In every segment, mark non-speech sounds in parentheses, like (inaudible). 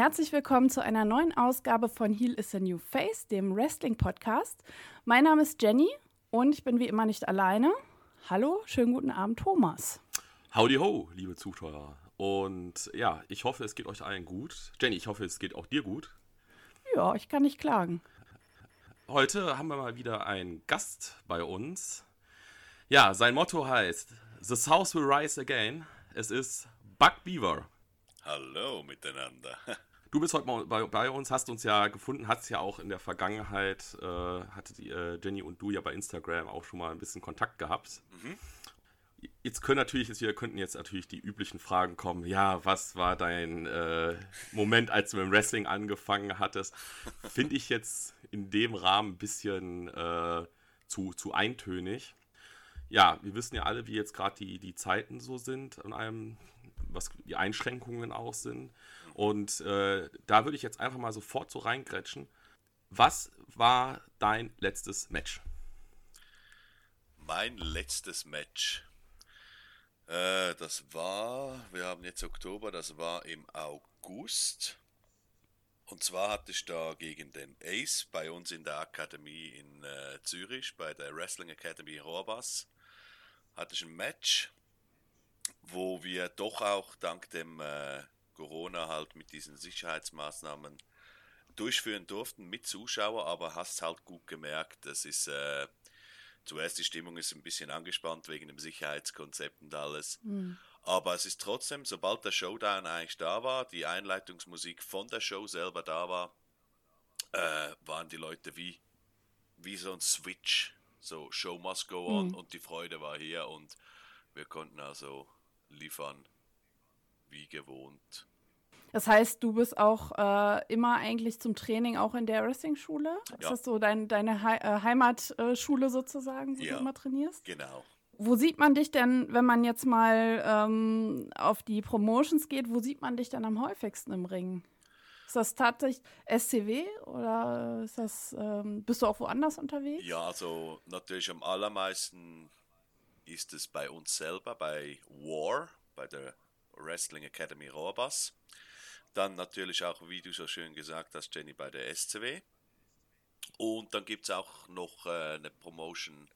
herzlich willkommen zu einer neuen Ausgabe von Heal is a New Face, dem Wrestling-Podcast. Mein Name ist Jenny und ich bin wie immer nicht alleine. Hallo, schönen guten Abend, Thomas. Howdy ho, liebe Zuschauer. Und ja, ich hoffe, es geht euch allen gut. Jenny, ich hoffe, es geht auch dir gut. Ja, ich kann nicht klagen. Heute haben wir mal wieder einen Gast bei uns. Ja, sein Motto heißt The South will rise again. Es ist Buck Beaver. Hallo miteinander. (laughs) Du bist heute mal bei, bei uns, hast uns ja gefunden, hast ja auch in der Vergangenheit, äh, hatte die, äh, Jenny und du ja bei Instagram auch schon mal ein bisschen Kontakt gehabt. Mhm. Jetzt können natürlich, jetzt, wir könnten jetzt natürlich die üblichen Fragen kommen. Ja, was war dein äh, Moment, als du mit dem Wrestling angefangen hattest? Finde ich jetzt in dem Rahmen ein bisschen äh, zu, zu eintönig. Ja, wir wissen ja alle, wie jetzt gerade die, die Zeiten so sind an einem, was die Einschränkungen auch sind. Und äh, da würde ich jetzt einfach mal sofort so reingrätschen. Was war dein letztes Match? Mein letztes Match. Äh, das war, wir haben jetzt Oktober, das war im August. Und zwar hatte ich da gegen den Ace bei uns in der Akademie in äh, Zürich, bei der Wrestling Academy Rohrbas, hatte ich ein Match, wo wir doch auch dank dem äh, Corona halt mit diesen Sicherheitsmaßnahmen durchführen durften mit Zuschauer, aber hast halt gut gemerkt, das ist äh, zuerst die Stimmung ist ein bisschen angespannt wegen dem Sicherheitskonzept und alles. Mhm. Aber es ist trotzdem, sobald der Showdown eigentlich da war, die Einleitungsmusik von der Show selber da war, äh, waren die Leute wie, wie so ein Switch. So, Show must go on mhm. und die Freude war hier und wir konnten also liefern wie gewohnt. Das heißt, du bist auch äh, immer eigentlich zum Training auch in der Wrestling-Schule? Ist ja. das so dein, deine He äh, Heimatschule sozusagen, wo ja, du immer trainierst? Genau. Wo sieht man dich denn, wenn man jetzt mal ähm, auf die Promotions geht, wo sieht man dich denn am häufigsten im Ring? Ist das tatsächlich SCW oder ist das, ähm, bist du auch woanders unterwegs? Ja, also natürlich am allermeisten ist es bei uns selber, bei War, bei der Wrestling Academy Rohrbas. Dann natürlich auch, wie du so schön gesagt hast, Jenny, bei der SCW. Und dann gibt es auch noch äh, eine Promotion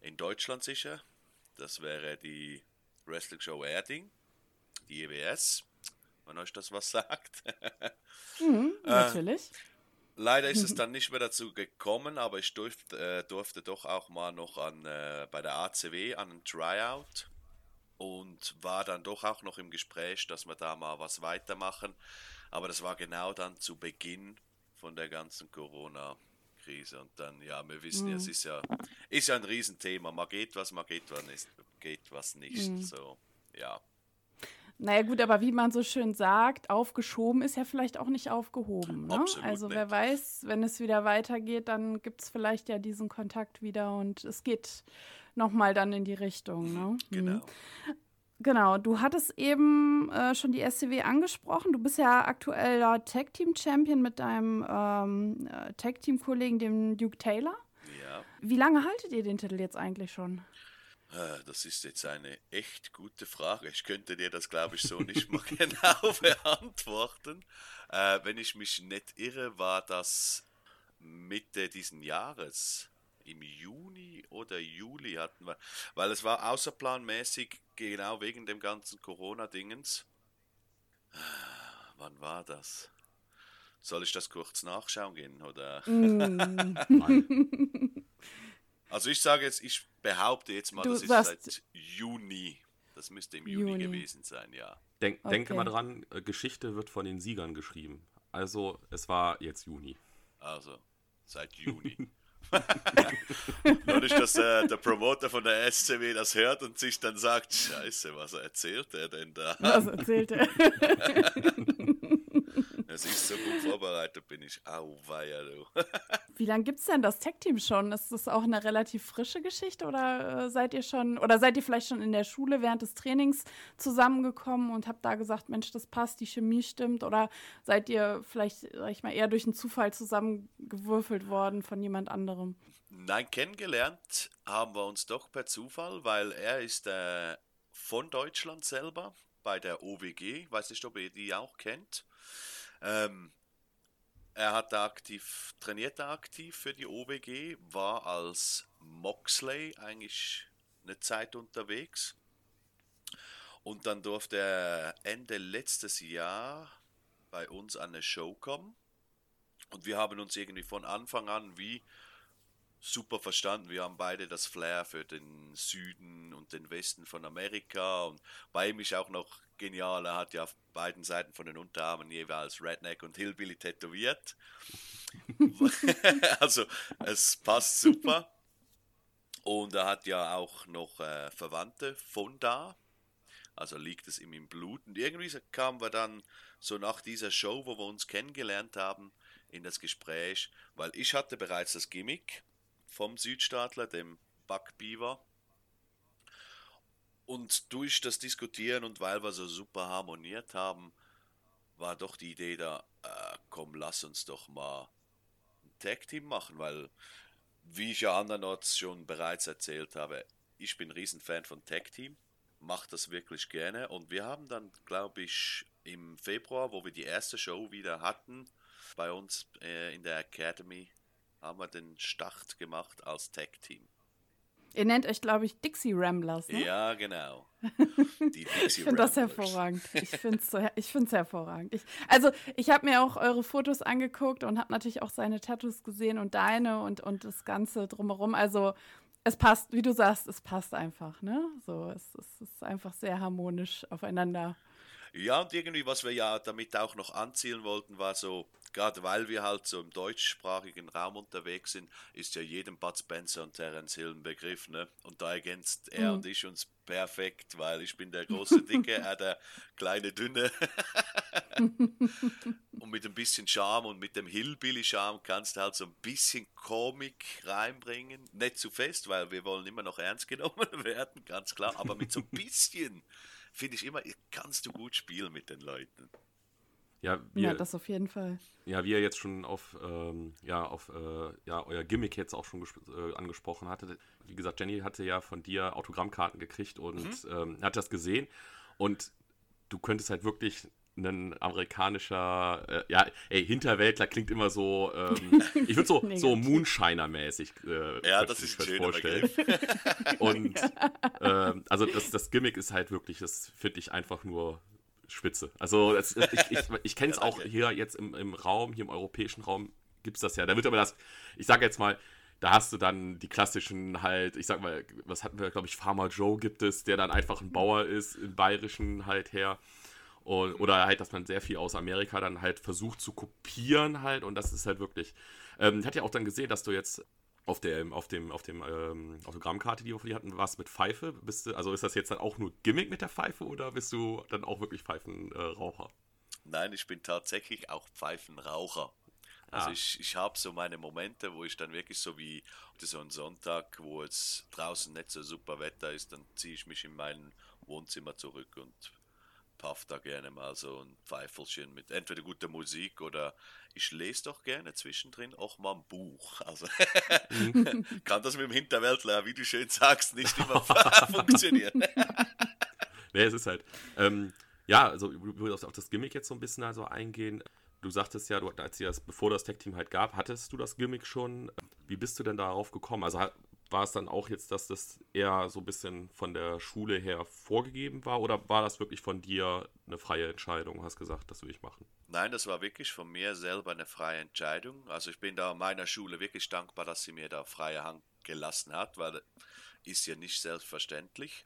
in Deutschland sicher. Das wäre die Wrestling Show Erding, die EWS, wenn euch das was (laughs) sagt. mhm, äh, natürlich. Äh, leider ist es (laughs) dann nicht mehr dazu gekommen, aber ich durfte, äh, durfte doch auch mal noch an, äh, bei der ACW an einem Tryout und war dann doch auch noch im Gespräch, dass wir da mal was weitermachen. Aber das war genau dann zu Beginn von der ganzen Corona-Krise. Und dann, ja, wir wissen mhm. ja, es ist ja, ist ja ein Riesenthema. Man geht was, man geht was nicht. Geht was nicht. Mhm. So, ja. Naja gut, aber wie man so schön sagt, aufgeschoben ist ja vielleicht auch nicht aufgehoben. Ne? also wer weiß, wenn es wieder weitergeht, dann gibt es vielleicht ja diesen Kontakt wieder und es geht nochmal dann in die Richtung. Ne? Mhm. Genau. Genau, du hattest eben äh, schon die SCW angesprochen. Du bist ja aktueller Tag Team Champion mit deinem ähm, äh, Tag Team Kollegen, dem Duke Taylor. Ja. Wie lange haltet ihr den Titel jetzt eigentlich schon? Äh, das ist jetzt eine echt gute Frage. Ich könnte dir das, glaube ich, so nicht mal (laughs) genau beantworten. Äh, wenn ich mich nicht irre, war das Mitte diesen Jahres im Juni oder Juli hatten wir, weil es war außerplanmäßig, genau wegen dem ganzen Corona-Dingens. Wann war das? Soll ich das kurz nachschauen gehen oder? Mm. (laughs) also ich sage jetzt, ich behaupte jetzt mal, du das ist seit Juni. Das müsste im Juni, Juni gewesen sein, ja. Denk, okay. Denke mal dran, äh, Geschichte wird von den Siegern geschrieben. Also es war jetzt Juni. Also seit Juni. (laughs) (laughs) Nur nicht, dass äh, der Promoter von der SCW das hört und sich dann sagt, scheiße, was erzählt er denn da? Was erzählt er? (laughs) Es ist so gut vorbereitet bin ich. Auweia, du. (laughs) Wie lange gibt es denn das Tech-Team schon? Ist das auch eine relativ frische Geschichte oder äh, seid ihr schon, oder seid ihr vielleicht schon in der Schule während des Trainings zusammengekommen und habt da gesagt, Mensch, das passt, die Chemie stimmt? Oder seid ihr vielleicht, sag ich mal, eher durch einen Zufall zusammengewürfelt worden von jemand anderem? Nein, kennengelernt haben wir uns doch per Zufall, weil er ist äh, von Deutschland selber bei der OWG, weiß nicht, ob ihr die auch kennt. Ähm, er hat da aktiv, trainiert da aktiv für die OWG, war als Moxley eigentlich eine Zeit unterwegs. Und dann durfte er Ende letztes Jahr bei uns an eine Show kommen. Und wir haben uns irgendwie von Anfang an wie super verstanden. Wir haben beide das Flair für den Süden und den Westen von Amerika. Und bei ihm ist auch noch genial, er hat ja auf beiden Seiten von den Unterarmen jeweils Redneck und Hillbilly tätowiert. (laughs) also es passt super. Und er hat ja auch noch äh, Verwandte von da. Also liegt es ihm im Blut. Und irgendwie kamen wir dann so nach dieser Show, wo wir uns kennengelernt haben, in das Gespräch, weil ich hatte bereits das Gimmick vom Südstaatler, dem Buck Beaver. Und durch das Diskutieren und weil wir so super harmoniert haben, war doch die Idee da, äh, komm, lass uns doch mal ein Tag-Team machen, weil, wie ich ja andernorts schon bereits erzählt habe, ich bin ein Riesenfan von Tag-Team, mache das wirklich gerne und wir haben dann, glaube ich, im Februar, wo wir die erste Show wieder hatten, bei uns äh, in der Academy, haben wir den Start gemacht als Tag-Team. Ihr nennt euch, glaube ich, Dixie Ramblers. Ne? Ja, genau. (laughs) Ich finde das hervorragend. Ich finde es ich hervorragend. Ich, also, ich habe mir auch eure Fotos angeguckt und habe natürlich auch seine Tattoos gesehen und deine und, und das Ganze drumherum. Also, es passt, wie du sagst, es passt einfach. Ne? So, es, es ist einfach sehr harmonisch aufeinander. Ja, und irgendwie, was wir ja damit auch noch anzielen wollten, war so gerade weil wir halt so im deutschsprachigen Raum unterwegs sind, ist ja jedem Bud Spencer und Terence Hill ein Begriff, ne? Und da ergänzt er mhm. und ich uns perfekt, weil ich bin der große Dicke, (laughs) er der kleine Dünne. (laughs) und mit ein bisschen Charme und mit dem Hillbilly-Charme kannst du halt so ein bisschen Komik reinbringen. Nicht zu fest, weil wir wollen immer noch ernst genommen (laughs) werden, ganz klar, aber mit so ein bisschen finde ich immer, kannst du gut spielen mit den Leuten. Ja, wir, ja, das auf jeden Fall. Ja, wie er jetzt schon auf, ähm, ja, auf äh, ja, euer Gimmick jetzt auch schon äh, angesprochen hatte. Wie gesagt, Jenny hatte ja von dir Autogrammkarten gekriegt und mhm. ähm, hat das gesehen. Und du könntest halt wirklich ein amerikanischer, äh, ja, ey, Hinterwäldler klingt immer so, ähm, (laughs) ich würde so, so Moonshiner-mäßig äh, ja, das ist schön vorstellen. (laughs) (laughs) und äh, also das, das Gimmick ist halt wirklich, das finde ich einfach nur spitze. Also das, ich, ich, ich kenne es auch hier jetzt im, im Raum, hier im europäischen Raum gibt es das ja. Da wird aber das, ich sage jetzt mal, da hast du dann die klassischen halt, ich sag mal, was hatten wir, glaube ich, Farmer Joe gibt es, der dann einfach ein Bauer ist, im Bayerischen halt her. Und, oder halt, dass man sehr viel aus Amerika dann halt versucht zu kopieren halt und das ist halt wirklich. Ähm, ich hatte ja auch dann gesehen, dass du jetzt auf der auf dem auf dem ähm, Autogrammkarte, die wir von dir hatten, was mit Pfeife? Bist du, also ist das jetzt dann auch nur Gimmick mit der Pfeife oder bist du dann auch wirklich Pfeifenraucher? Nein, ich bin tatsächlich auch Pfeifenraucher. Also ah. ich, ich habe so meine Momente, wo ich dann wirklich so wie so ein Sonntag, wo es draußen nicht so super Wetter ist, dann ziehe ich mich in mein Wohnzimmer zurück und paff da gerne mal so ein Pfeifelchen mit entweder guter Musik oder ich lese doch gerne zwischendrin auch mal ein Buch. Also mhm. (laughs) kann das mit dem Hinterwäldler, wie du schön sagst, nicht immer (laughs) funktionieren. nee, es ist halt. Ähm, ja, also ich würde auf das Gimmick jetzt so ein bisschen also eingehen. Du sagtest ja, du, als das, bevor das Tech-Team halt gab, hattest du das Gimmick schon. Wie bist du denn darauf gekommen? Also war es dann auch jetzt, dass das eher so ein bisschen von der Schule her vorgegeben war oder war das wirklich von dir eine freie Entscheidung? Hast gesagt, das will ich machen? Nein, das war wirklich von mir selber eine freie Entscheidung. Also ich bin da meiner Schule wirklich dankbar, dass sie mir da freie Hand gelassen hat, weil ist ja nicht selbstverständlich.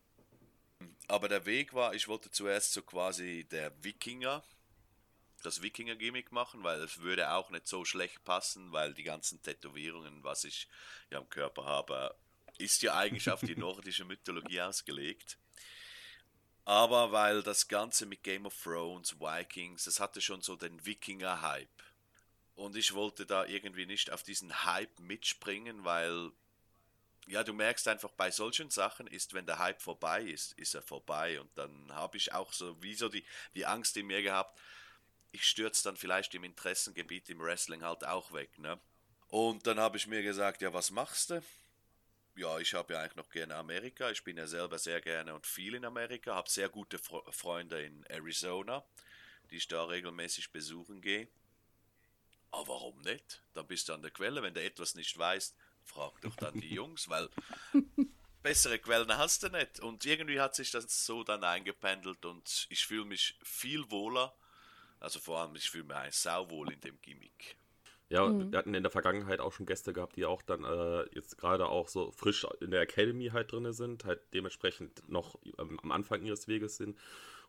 Aber der Weg war, ich wollte zuerst so quasi der Wikinger, das Wikinger-Gimmick machen, weil es würde auch nicht so schlecht passen, weil die ganzen Tätowierungen, was ich ja am Körper habe, ist ja eigentlich auf die (laughs) nordische Mythologie ausgelegt. Aber weil das Ganze mit Game of Thrones, Vikings, das hatte schon so den Wikinger-Hype. Und ich wollte da irgendwie nicht auf diesen Hype mitspringen, weil ja, du merkst einfach bei solchen Sachen ist, wenn der Hype vorbei ist, ist er vorbei. Und dann habe ich auch so wie so die, die Angst in mir gehabt, ich stürze dann vielleicht im Interessengebiet im Wrestling halt auch weg. Ne? Und dann habe ich mir gesagt, ja, was machst du? Ja, ich habe ja eigentlich noch gerne Amerika. Ich bin ja selber sehr gerne und viel in Amerika, habe sehr gute Freunde in Arizona. die ich da regelmäßig besuchen gehe. Aber warum nicht? Dann bist du an der Quelle. Wenn du etwas nicht weißt, frag doch dann die (laughs) Jungs, weil bessere Quellen hast du nicht. Und irgendwie hat sich das so dann eingependelt und ich fühle mich viel wohler. Also vor allem, ich fühle mich ein sauwohl in dem Gimmick. Ja, mhm. wir hatten in der Vergangenheit auch schon Gäste gehabt, die auch dann äh, jetzt gerade auch so frisch in der Academy halt drin sind, halt dementsprechend noch ähm, am Anfang ihres Weges sind.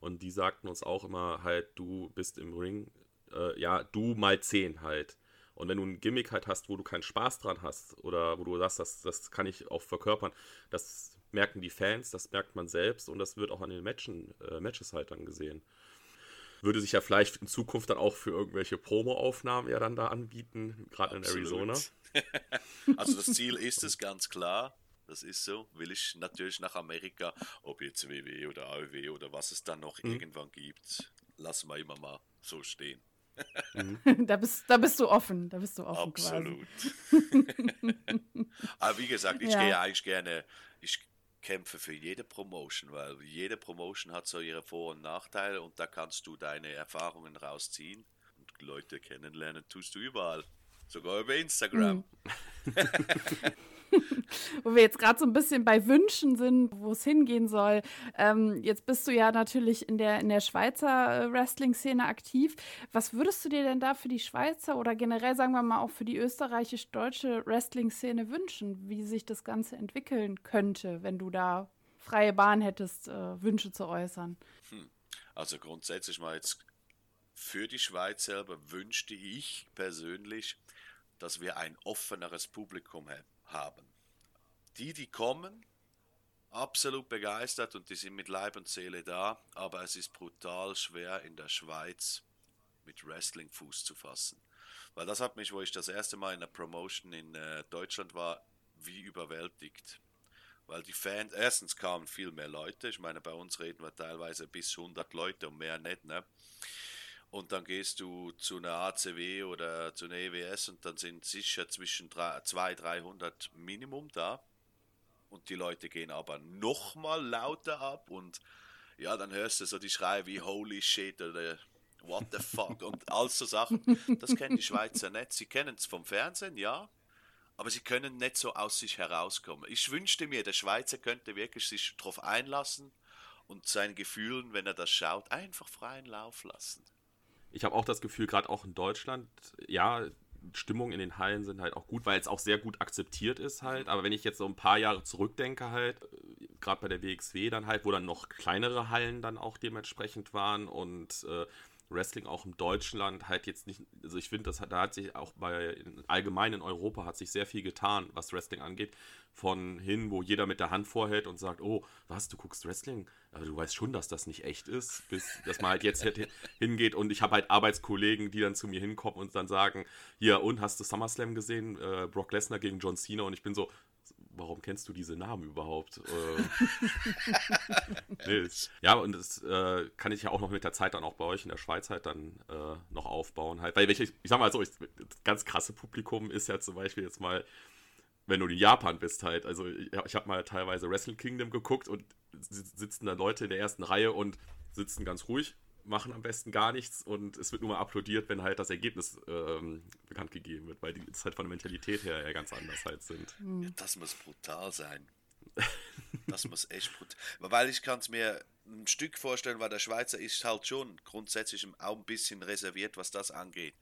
Und die sagten uns auch immer halt, du bist im Ring, äh, ja, du mal 10 halt. Und wenn du ein Gimmick halt hast, wo du keinen Spaß dran hast oder wo du sagst, das, das kann ich auch verkörpern, das merken die Fans, das merkt man selbst und das wird auch an den Matchen, äh, Matches halt dann gesehen würde sich ja vielleicht in Zukunft dann auch für irgendwelche Promo-Aufnahmen ja dann da anbieten, gerade in Arizona. (laughs) also das Ziel (laughs) ist es ganz klar. Das ist so. Will ich natürlich nach Amerika, ob jetzt WW oder AEW oder was es dann noch mhm. irgendwann gibt, lassen wir immer mal so stehen. Mhm. (laughs) da, bist, da bist du offen, da bist du offen Absolut. Aber wie gesagt, ich ja. gehe eigentlich gerne, ich kämpfe für jede Promotion, weil jede Promotion hat so ihre Vor- und Nachteile und da kannst du deine Erfahrungen rausziehen und Leute kennenlernen, tust du überall, sogar über Instagram. Mhm. (laughs) (laughs) wo wir jetzt gerade so ein bisschen bei Wünschen sind, wo es hingehen soll. Ähm, jetzt bist du ja natürlich in der, in der Schweizer äh, Wrestling-Szene aktiv. Was würdest du dir denn da für die Schweizer oder generell, sagen wir mal, auch für die österreichisch-deutsche Wrestling-Szene wünschen, wie sich das Ganze entwickeln könnte, wenn du da freie Bahn hättest, äh, Wünsche zu äußern? Hm. Also grundsätzlich mal jetzt für die Schweiz selber wünschte ich persönlich, dass wir ein offeneres Publikum haben. Die, die kommen, absolut begeistert und die sind mit Leib und Seele da, aber es ist brutal schwer in der Schweiz mit Wrestling Fuß zu fassen. Weil das hat mich, wo ich das erste Mal in der Promotion in äh, Deutschland war, wie überwältigt. Weil die Fans, erstens kamen viel mehr Leute, ich meine, bei uns reden wir teilweise bis 100 Leute und mehr nicht, ne? Und dann gehst du zu einer ACW oder zu einer EWS und dann sind sicher zwischen 200, 300 Minimum da und die Leute gehen aber nochmal lauter ab und ja, dann hörst du so die Schreie wie Holy Shit oder What the fuck und all so Sachen. Das kennen die Schweizer nicht. Sie kennen es vom Fernsehen, ja, aber sie können nicht so aus sich herauskommen. Ich wünschte mir, der Schweizer könnte wirklich sich darauf einlassen und seinen Gefühlen, wenn er das schaut, einfach freien Lauf lassen ich habe auch das Gefühl, gerade auch in Deutschland, ja, Stimmung in den Hallen sind halt auch gut, weil es auch sehr gut akzeptiert ist halt. Aber wenn ich jetzt so ein paar Jahre zurückdenke halt, äh, gerade bei der WXW dann halt, wo dann noch kleinere Hallen dann auch dementsprechend waren und äh, Wrestling auch im Deutschland halt jetzt nicht, also ich finde, da hat sich auch bei allgemein in Europa hat sich sehr viel getan, was Wrestling angeht. Von hin, wo jeder mit der Hand vorhält und sagt, oh, was, du guckst Wrestling? Aber du weißt schon, dass das nicht echt ist, bis dass man halt jetzt (laughs) hingeht und ich habe halt Arbeitskollegen, die dann zu mir hinkommen und dann sagen, hier, und hast du SummerSlam gesehen? Äh, Brock Lesnar gegen John Cena und ich bin so, warum kennst du diese Namen überhaupt? (laughs) Äh, ja, und das äh, kann ich ja auch noch mit der Zeit dann auch bei euch in der Schweiz halt dann äh, noch aufbauen. Halt. Weil welche, ich sag mal so, ich, das ganz krasse Publikum ist ja zum Beispiel jetzt mal, wenn du in Japan bist halt. Also ich, ich habe mal teilweise Wrestle Kingdom geguckt und sitzen da Leute in der ersten Reihe und sitzen ganz ruhig machen am besten gar nichts und es wird nur mal applaudiert, wenn halt das Ergebnis ähm, bekannt gegeben wird, weil die es halt von der Mentalität her ja ganz anders halt sind. Ja, das muss brutal sein. (laughs) Das muss echt brutal. Weil ich kann es mir ein Stück vorstellen, weil der Schweizer ist halt schon grundsätzlich auch ein bisschen reserviert, was das angeht.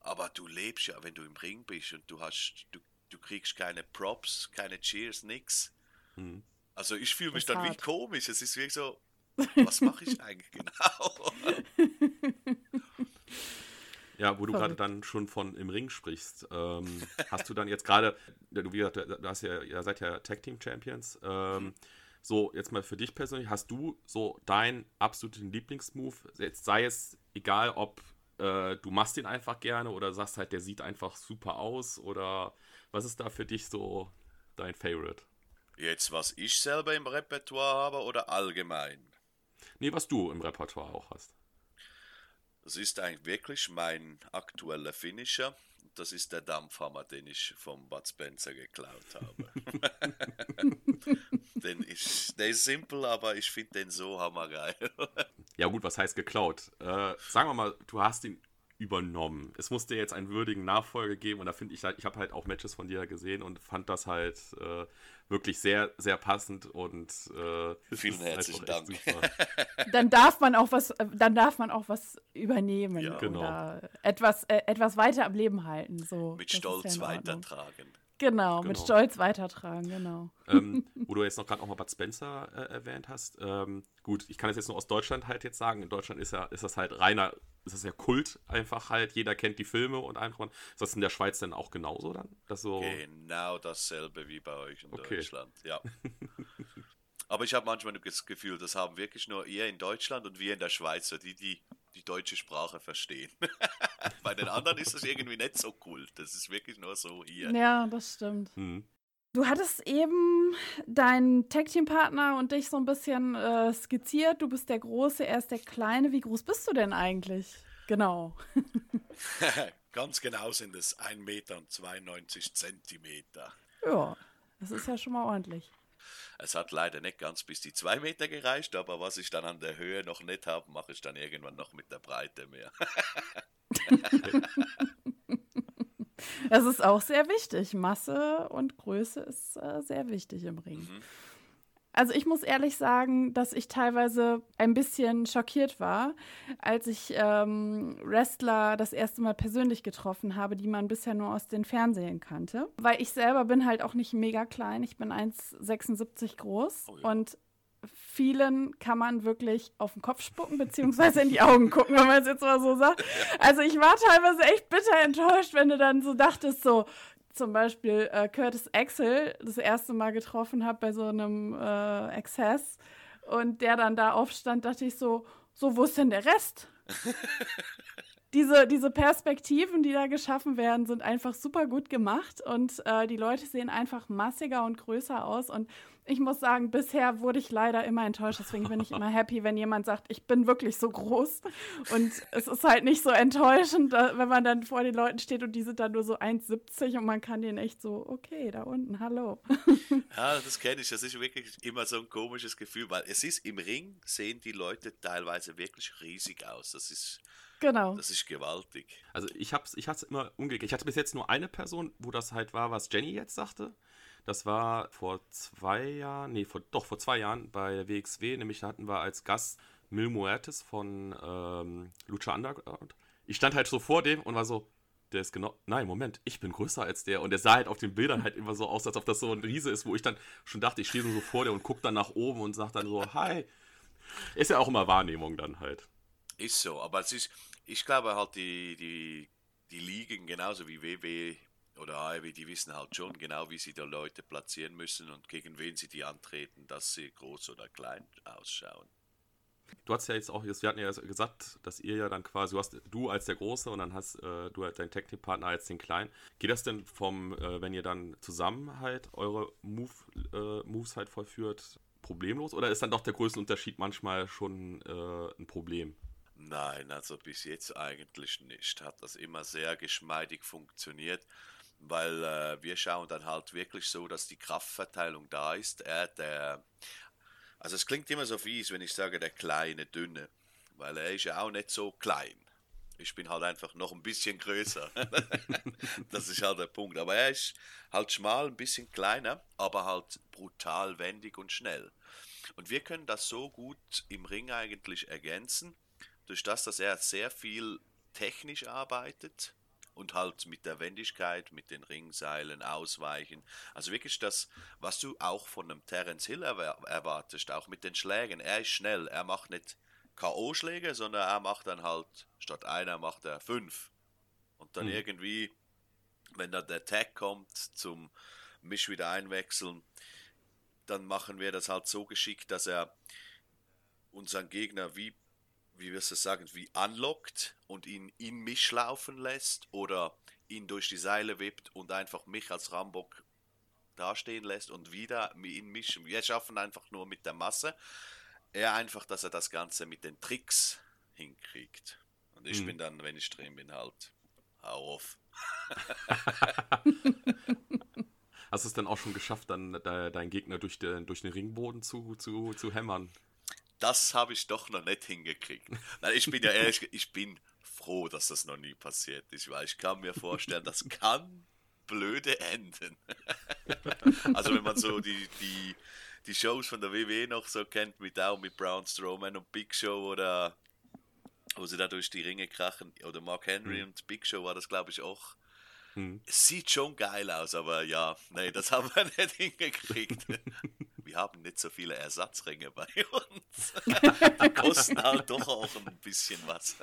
Aber du lebst ja, wenn du im Ring bist und du hast, du, du kriegst keine Props, keine Cheers, nix. Mhm. Also ich fühle mich dann hart. wie komisch. Es ist wirklich so, was mache ich eigentlich genau? (laughs) Ja, wo du gerade dann schon von im Ring sprichst, ähm, hast du dann jetzt gerade, du, wie gesagt, du hast ja, ihr seid ja Tag Team Champions. Ähm, so, jetzt mal für dich persönlich, hast du so deinen absoluten Lieblingsmove? Jetzt sei es egal, ob äh, du machst den einfach gerne oder sagst halt, der sieht einfach super aus oder was ist da für dich so dein Favorite? Jetzt, was ich selber im Repertoire habe oder allgemein? Nee, was du im Repertoire auch hast. Das ist eigentlich wirklich mein aktueller Finisher. Das ist der Dampfhammer, den ich vom Bud Spencer geklaut habe. (laughs) den ist, der ist simpel, aber ich finde den so hammergeil. Ja gut, was heißt geklaut? Äh, sagen wir mal, du hast ihn übernommen. Es musste jetzt einen würdigen Nachfolger geben und da finde ich halt, ich habe halt auch Matches von dir gesehen und fand das halt äh, wirklich sehr, sehr passend und äh, vielen halt herzlichen Dank. (laughs) dann darf man auch was, äh, dann darf man auch was übernehmen ja, genau. oder etwas, äh, etwas weiter am Leben halten. So, Mit Stolz ja weitertragen. Genau, genau, mit Stolz weitertragen, genau. Ähm, (laughs) wo du jetzt noch gerade auch mal Bud Spencer äh, erwähnt hast. Ähm, gut, ich kann das jetzt nur aus Deutschland halt jetzt sagen. In Deutschland ist ja, ist das halt reiner, ist das ja Kult einfach halt. Jeder kennt die Filme und einfach. Ist das in der Schweiz denn auch genauso dann? Das so genau dasselbe wie bei euch in okay. Deutschland, ja. (laughs) Aber ich habe manchmal das Gefühl, das haben wirklich nur ihr in Deutschland und wir in der Schweiz, so die, die die deutsche Sprache verstehen. (laughs) Bei den anderen ist das irgendwie nicht so cool. Das ist wirklich nur so hier. Ja, das stimmt. Mhm. Du hattest eben deinen Tag-Team-Partner und dich so ein bisschen äh, skizziert. Du bist der Große, er ist der Kleine. Wie groß bist du denn eigentlich? Genau. (laughs) (laughs) Ganz genau sind es 1,92 Meter und 92 Zentimeter. Ja, das ist ja schon mal ordentlich. Es hat leider nicht ganz bis die 2 Meter gereicht, aber was ich dann an der Höhe noch nicht habe, mache ich dann irgendwann noch mit der Breite mehr. (laughs) Das ist auch sehr wichtig. Masse und Größe ist äh, sehr wichtig im Ring. Mhm. Also ich muss ehrlich sagen, dass ich teilweise ein bisschen schockiert war, als ich ähm, Wrestler das erste Mal persönlich getroffen habe, die man bisher nur aus den Fernsehen kannte. Weil ich selber bin halt auch nicht mega klein. Ich bin 1,76 groß oh ja. und vielen kann man wirklich auf den Kopf spucken, beziehungsweise in die Augen gucken, wenn man es jetzt mal so sagt. (laughs) Also ich war teilweise echt bitter enttäuscht, wenn du dann so dachtest, so zum Beispiel äh, Curtis Axel das erste Mal getroffen habe bei so einem äh, Access und der dann da aufstand, dachte ich so, so, wo ist denn der Rest? (laughs) diese, diese Perspektiven, die da geschaffen werden, sind einfach super gut gemacht und äh, die Leute sehen einfach massiger und größer aus und ich muss sagen, bisher wurde ich leider immer enttäuscht. Deswegen bin ich immer happy, wenn jemand sagt, ich bin wirklich so groß. Und es ist halt nicht so enttäuschend, wenn man dann vor den Leuten steht und die sind dann nur so 1,70 und man kann denen echt so, okay, da unten, hallo. (laughs) Ja, das kenne ich. Das ist wirklich immer so ein komisches Gefühl, weil es ist im Ring, sehen die Leute teilweise wirklich riesig aus. Das ist. Genau. Das ist gewaltig. Also ich hab's, ich hatte immer umgekehrt. Ich hatte bis jetzt nur eine Person, wo das halt war, was Jenny jetzt sagte. Das war vor zwei Jahren, nee, vor, doch vor zwei Jahren bei der WXW, nämlich da hatten wir als Gast Mil Muertes von ähm, Lucha Underground. Ich stand halt so vor dem und war so, der ist genau, nein, Moment, ich bin größer als der. Und der sah halt auf den Bildern halt immer so aus, als ob das so ein Riese ist, wo ich dann schon dachte, ich stehe so vor der und gucke dann nach oben und sage dann so, hi. Ist ja auch immer Wahrnehmung dann halt. Ist so, aber es ist, ich glaube halt, die, die, die Ligen genauso wie WW oder AEW, die wissen halt schon genau, wie sie die Leute platzieren müssen und gegen wen sie die antreten, dass sie groß oder klein ausschauen. Du hast ja jetzt auch, wir hatten ja gesagt, dass ihr ja dann quasi, du hast du als der Große und dann hast äh, du halt deinen Technikpartner als den Kleinen. Geht das denn vom, äh, wenn ihr dann zusammen halt eure Move, äh, Moves halt vollführt, problemlos? Oder ist dann doch der Größenunterschied manchmal schon äh, ein Problem? Nein, also bis jetzt eigentlich nicht. Hat das immer sehr geschmeidig funktioniert weil äh, wir schauen dann halt wirklich so, dass die Kraftverteilung da ist. Er, der, also es klingt immer so fies, wenn ich sage, der kleine, dünne, weil er ist ja auch nicht so klein. Ich bin halt einfach noch ein bisschen größer. (laughs) das ist halt der Punkt. Aber er ist halt schmal, ein bisschen kleiner, aber halt brutal wendig und schnell. Und wir können das so gut im Ring eigentlich ergänzen, durch das, dass er sehr viel technisch arbeitet und halt mit der Wendigkeit, mit den Ringseilen ausweichen. Also wirklich das, was du auch von einem Terence Hill erwartest, auch mit den Schlägen. Er ist schnell, er macht nicht K.O.-Schläge, sondern er macht dann halt, statt einer macht er fünf. Und dann mhm. irgendwie, wenn dann der Tag kommt zum Misch wieder einwechseln, dann machen wir das halt so geschickt, dass er unseren Gegner wie wie wirst du sagen, wie anlockt und ihn in mich laufen lässt oder ihn durch die Seile wippt und einfach mich als Rambock dastehen lässt und wieder in mich. Wir schaffen einfach nur mit der Masse. Er einfach, dass er das Ganze mit den Tricks hinkriegt. Und ich mhm. bin dann, wenn ich drin bin, halt, hau auf. (laughs) Hast du es dann auch schon geschafft, dann deinen Gegner durch den, durch den Ringboden zu, zu, zu hämmern? Das habe ich doch noch nicht hingekriegt. Nein, ich bin ja ehrlich, ich bin froh, dass das noch nie passiert ist, weil ich kann mir vorstellen, das kann blöde enden. (laughs) also wenn man so die, die, die Shows von der WWE noch so kennt, mit auch mit Braun Strowman und Big Show oder wo sie da durch die Ringe krachen, oder Mark Henry mhm. und Big Show war das glaube ich auch. Mhm. Sieht schon geil aus, aber ja, nee, das haben wir (laughs) nicht hingekriegt. (laughs) wir haben nicht so viele Ersatzringe bei (laughs) uns. (laughs) Die kosten halt doch auch ein bisschen was.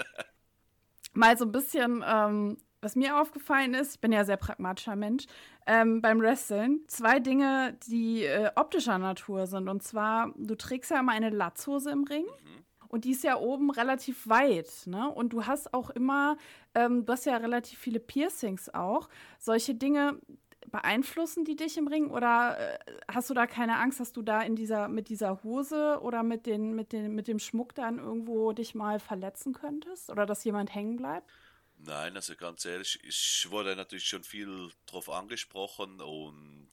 Mal so ein bisschen ähm, was mir aufgefallen ist, ich bin ja sehr pragmatischer Mensch, ähm, beim Wrestling, zwei Dinge, die äh, optischer Natur sind. Und zwar, du trägst ja immer eine Latzhose im Ring. Mhm. Und die ist ja oben relativ weit, ne? Und du hast auch immer, ähm, du hast ja relativ viele Piercings auch. Solche Dinge beeinflussen die dich im Ring oder äh, hast du da keine Angst, dass du da in dieser, mit dieser Hose oder mit, den, mit, den, mit dem Schmuck dann irgendwo dich mal verletzen könntest? Oder dass jemand hängen bleibt? Nein, also ganz ehrlich, ich wurde natürlich schon viel drauf angesprochen und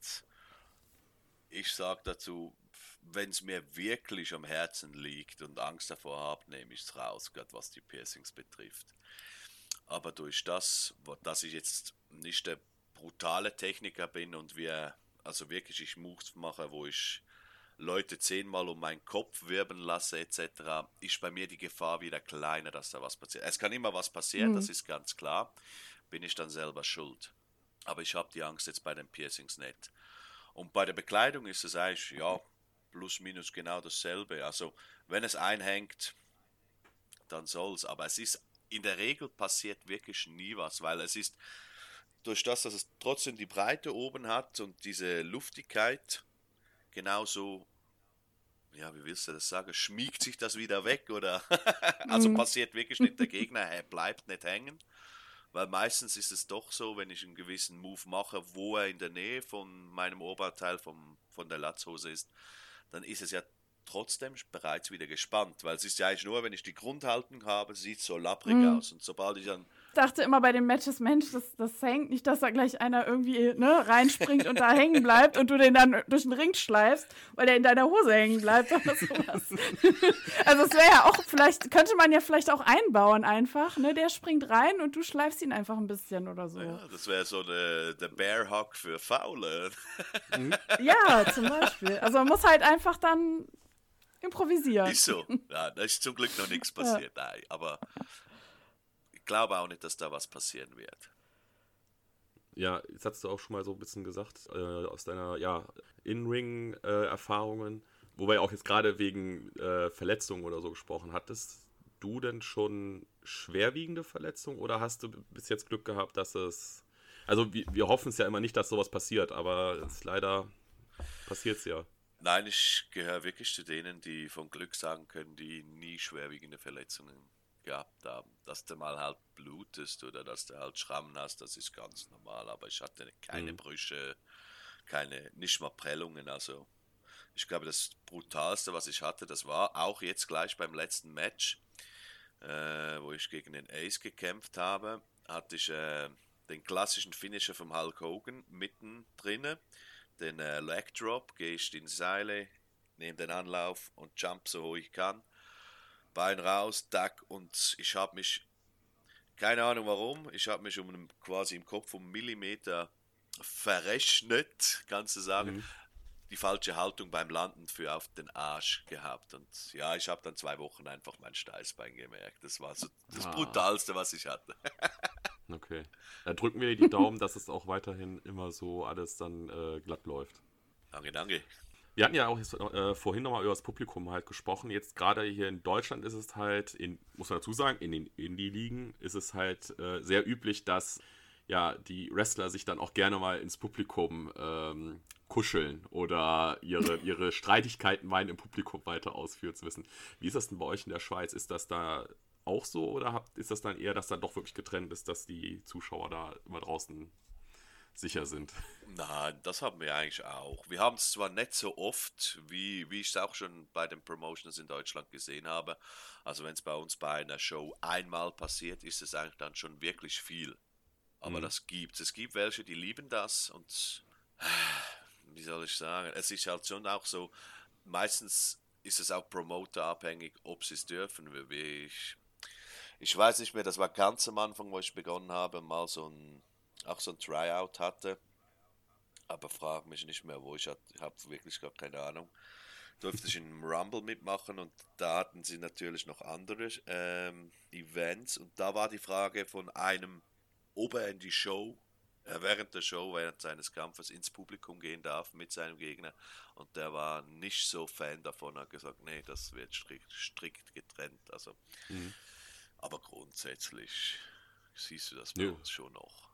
ich sage dazu, wenn es mir wirklich am Herzen liegt und Angst davor habe, nehme ich es raus, gerade was die Piercings betrifft. Aber durch das, dass ich jetzt nicht der brutale Techniker bin und wir, also wirklich ich Moves mache, wo ich Leute zehnmal um meinen Kopf wirbeln lasse etc., ist bei mir die Gefahr wieder kleiner, dass da was passiert. Es kann immer was passieren, mhm. das ist ganz klar. Bin ich dann selber schuld. Aber ich habe die Angst jetzt bei den Piercings nicht. Und bei der Bekleidung ist es eigentlich, ja, plus minus genau dasselbe. Also, wenn es einhängt, dann soll es. Aber es ist, in der Regel passiert wirklich nie was, weil es ist, durch das, dass es trotzdem die Breite oben hat und diese Luftigkeit, genauso, ja, wie willst du das sagen, schmiegt sich das wieder weg oder (laughs) also mhm. passiert wirklich nicht, der (laughs) Gegner bleibt nicht hängen. Weil meistens ist es doch so, wenn ich einen gewissen Move mache, wo er in der Nähe von meinem Oberteil vom, von der Latzhose ist, dann ist es ja trotzdem bereits wieder gespannt, weil es ist ja eigentlich nur, wenn ich die Grundhaltung habe, sieht es so lapprig mhm. aus. Und sobald ich dann dachte immer bei den Matches, Mensch, das, das hängt nicht, dass da gleich einer irgendwie ne, reinspringt und da hängen bleibt und du den dann durch den Ring schleifst, weil der in deiner Hose hängen bleibt oder sowas. (laughs) also es wäre ja auch, vielleicht, könnte man ja vielleicht auch einbauen einfach, ne? Der springt rein und du schleifst ihn einfach ein bisschen oder so. Ja, das wäre so eine, der Bear Hug für Faule. (laughs) ja, zum Beispiel. Also man muss halt einfach dann improvisieren. Ist so. Ja, da ist zum Glück noch nichts passiert. Ja. Nein, aber glaube auch nicht, dass da was passieren wird. Ja, jetzt hast du auch schon mal so ein bisschen gesagt, äh, aus deiner ja, In-Ring-Erfahrungen, äh, wobei auch jetzt gerade wegen äh, Verletzungen oder so gesprochen hattest. Du denn schon schwerwiegende Verletzungen oder hast du bis jetzt Glück gehabt, dass es. Also, wir, wir hoffen es ja immer nicht, dass sowas passiert, aber es leider passiert es ja. Nein, ich gehöre wirklich zu denen, die vom Glück sagen können, die nie schwerwiegende Verletzungen gehabt haben. Dass du mal halt blutest oder dass du halt Schrammen hast, das ist ganz normal. Aber ich hatte keine mhm. Brüche, keine, nicht mal Prellungen. Also ich glaube, das Brutalste, was ich hatte, das war auch jetzt gleich beim letzten Match, äh, wo ich gegen den Ace gekämpft habe, hatte ich äh, den klassischen Finisher vom Hulk Hogan mitten drinne, den äh, Leg Drop, gehe ich in Seile, nehme den Anlauf und jump so hoch ich kann. Bein raus, Dack und ich habe mich, keine Ahnung warum, ich habe mich um quasi im Kopf um Millimeter verrechnet, kannst du sagen. Mhm. Die falsche Haltung beim Landen für auf den Arsch gehabt. Und ja, ich habe dann zwei Wochen einfach mein Steißbein gemerkt. Das war so das ah. Brutalste, was ich hatte. (laughs) okay. Dann drücken wir die Daumen, dass es auch weiterhin immer so alles dann äh, glatt läuft. Danke, danke. Wir hatten ja auch jetzt, äh, vorhin nochmal über das Publikum halt gesprochen. Jetzt gerade hier in Deutschland ist es halt, in, muss man dazu sagen, in den Indie-Ligen ist es halt äh, sehr üblich, dass ja die Wrestler sich dann auch gerne mal ins Publikum ähm, kuscheln oder ihre, (laughs) ihre Streitigkeiten meinen im Publikum weiter ausführen zu wissen. Wie ist das denn bei euch in der Schweiz? Ist das da auch so oder ist das dann eher, dass dann doch wirklich getrennt ist, dass die Zuschauer da immer draußen sicher sind. Nein, das haben wir eigentlich auch. Wir haben es zwar nicht so oft, wie, wie ich es auch schon bei den Promotions in Deutschland gesehen habe. Also wenn es bei uns bei einer Show einmal passiert, ist es eigentlich dann schon wirklich viel. Aber mhm. das gibt es. gibt welche, die lieben das und (sighs) wie soll ich sagen, es ist halt schon auch so, meistens ist es auch promoterabhängig, ob sie es dürfen. Wie ich, ich weiß nicht mehr, das war ganz am Anfang, wo ich begonnen habe, mal so ein, auch so ein Tryout hatte. Aber frag mich nicht mehr, wo ich habe wirklich gar keine Ahnung. Durfte ich in Rumble mitmachen und da hatten sie natürlich noch andere ähm, Events und da war die Frage von einem, ob er in die Show er während der Show, während seines Kampfes ins Publikum gehen darf mit seinem Gegner. Und der war nicht so Fan davon, hat gesagt, nee, das wird strikt, strikt getrennt. Also, mhm. Aber grundsätzlich siehst du das bei uns schon noch.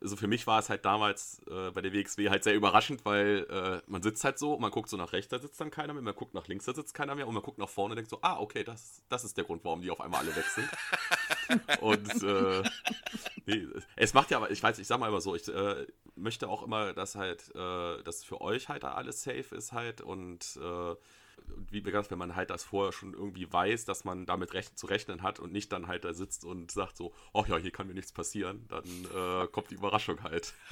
Also für mich war es halt damals äh, bei der WXW halt sehr überraschend, weil äh, man sitzt halt so, man guckt so nach rechts, da sitzt dann keiner mehr, man guckt nach links, da sitzt keiner mehr und man guckt nach vorne und denkt so, ah, okay, das, das ist der Grund, warum die auf einmal alle weg sind. (laughs) und äh, nee, es macht ja aber, ich weiß, ich sag mal immer so, ich äh, möchte auch immer, dass halt, äh, dass für euch halt alles safe ist halt und äh, wie gesagt, wenn man halt das vorher schon irgendwie weiß, dass man damit recht, zu rechnen hat und nicht dann halt da sitzt und sagt so, ach ja, hier kann mir nichts passieren, dann äh, kommt die Überraschung halt. (laughs)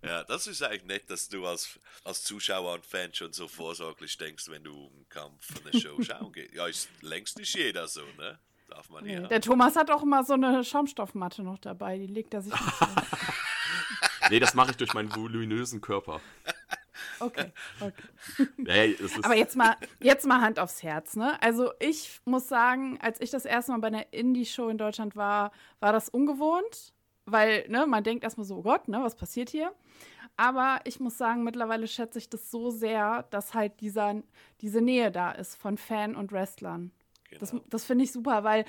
Ja, das ist eigentlich nett, dass du als, als Zuschauer und Fan schon so vorsorglich denkst, wenn du einen Kampf von der Show (laughs) schauen gehst. Ja, ist längst nicht jeder so, ne? Darf man ja. Der Thomas hat auch immer so eine Schaumstoffmatte noch dabei, die legt er sich nicht (laughs) Nee, das mache ich durch meinen voluminösen Körper. Okay, okay. (laughs) Hey, Aber jetzt mal, jetzt mal Hand aufs Herz, ne? Also ich muss sagen, als ich das erste Mal bei einer Indie-Show in Deutschland war, war das ungewohnt, weil, ne, man denkt erstmal so, oh Gott, ne, was passiert hier? Aber ich muss sagen, mittlerweile schätze ich das so sehr, dass halt dieser, diese Nähe da ist von Fan und Wrestlern. Genau. Das, das finde ich super, weil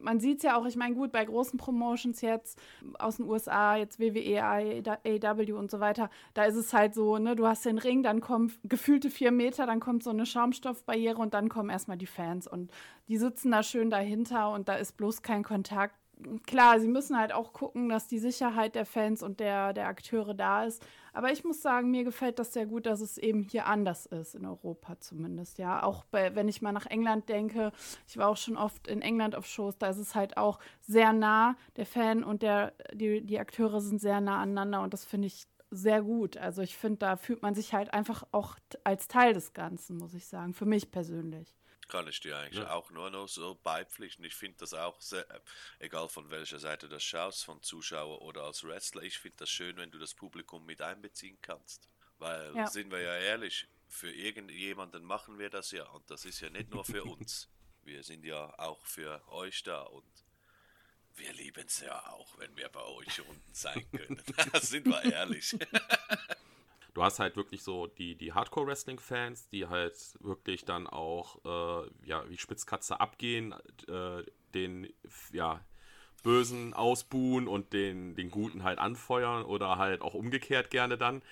man sieht es ja auch, ich meine, gut, bei großen Promotions jetzt aus den USA, jetzt WWE, AW und so weiter, da ist es halt so, ne, du hast den Ring, dann kommen gefühlte vier Meter, dann kommt so eine Schaumstoffbarriere und dann kommen erstmal die Fans und die sitzen da schön dahinter und da ist bloß kein Kontakt klar, sie müssen halt auch gucken, dass die Sicherheit der Fans und der, der Akteure da ist. Aber ich muss sagen, mir gefällt das sehr gut, dass es eben hier anders ist, in Europa zumindest. Ja, auch bei, wenn ich mal nach England denke, ich war auch schon oft in England auf Shows, da ist es halt auch sehr nah. Der Fan und der, die, die Akteure sind sehr nah aneinander und das finde ich sehr gut. Also ich finde, da fühlt man sich halt einfach auch als Teil des Ganzen, muss ich sagen, für mich persönlich kann ich dir eigentlich ja. auch nur noch so beipflichten. Ich finde das auch sehr, egal von welcher Seite du schaust, von Zuschauer oder als Wrestler, ich finde das schön, wenn du das Publikum mit einbeziehen kannst. Weil, ja. sind wir ja ehrlich, für irgendjemanden machen wir das ja und das ist ja nicht nur für uns. (laughs) Wir sind ja auch für euch da und wir lieben es ja auch, wenn wir bei euch unten sein können. (laughs) sind wir ehrlich. (laughs) du hast halt wirklich so die, die Hardcore-Wrestling-Fans, die halt wirklich dann auch, äh, ja, wie Spitzkatze abgehen, äh, den, ja, Bösen ausbuhen und den, den Guten halt anfeuern oder halt auch umgekehrt gerne dann.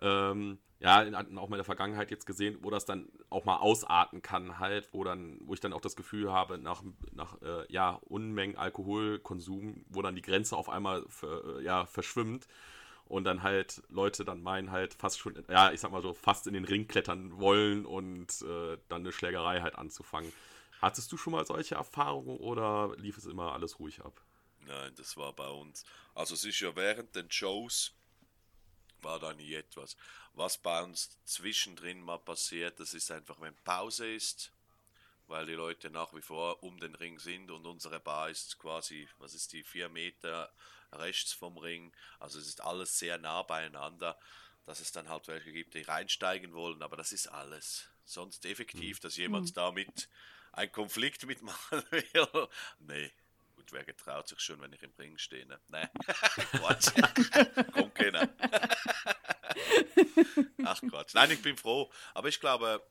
Ähm, ja, auch mal in der Vergangenheit jetzt gesehen, wo das dann auch mal ausarten kann, halt, wo dann, wo ich dann auch das Gefühl habe, nach, nach äh, ja, Unmengen Alkoholkonsum, wo dann die Grenze auf einmal für, ja, verschwimmt und dann halt Leute dann meinen halt fast schon, ja, ich sag mal so, fast in den Ring klettern wollen und äh, dann eine Schlägerei halt anzufangen. Hattest du schon mal solche Erfahrungen oder lief es immer alles ruhig ab? Nein, das war bei uns. Also sicher während den Shows war da nie etwas. Was bei uns zwischendrin mal passiert, das ist einfach, wenn Pause ist, weil die Leute nach wie vor um den Ring sind und unsere Bar ist quasi, was ist die, vier Meter rechts vom Ring. Also es ist alles sehr nah beieinander, dass es dann halt welche gibt, die reinsteigen wollen, aber das ist alles. Sonst effektiv, mhm. dass jemand mhm. damit einen Konflikt mitmachen (laughs) will. nee. Gut, wer getraut sich schon, wenn ich im Ring stehe? Ne? Nee. (laughs) Quatsch. Kommt keiner. (laughs) Ach Quatsch. Nein, ich bin froh. Aber ich glaube,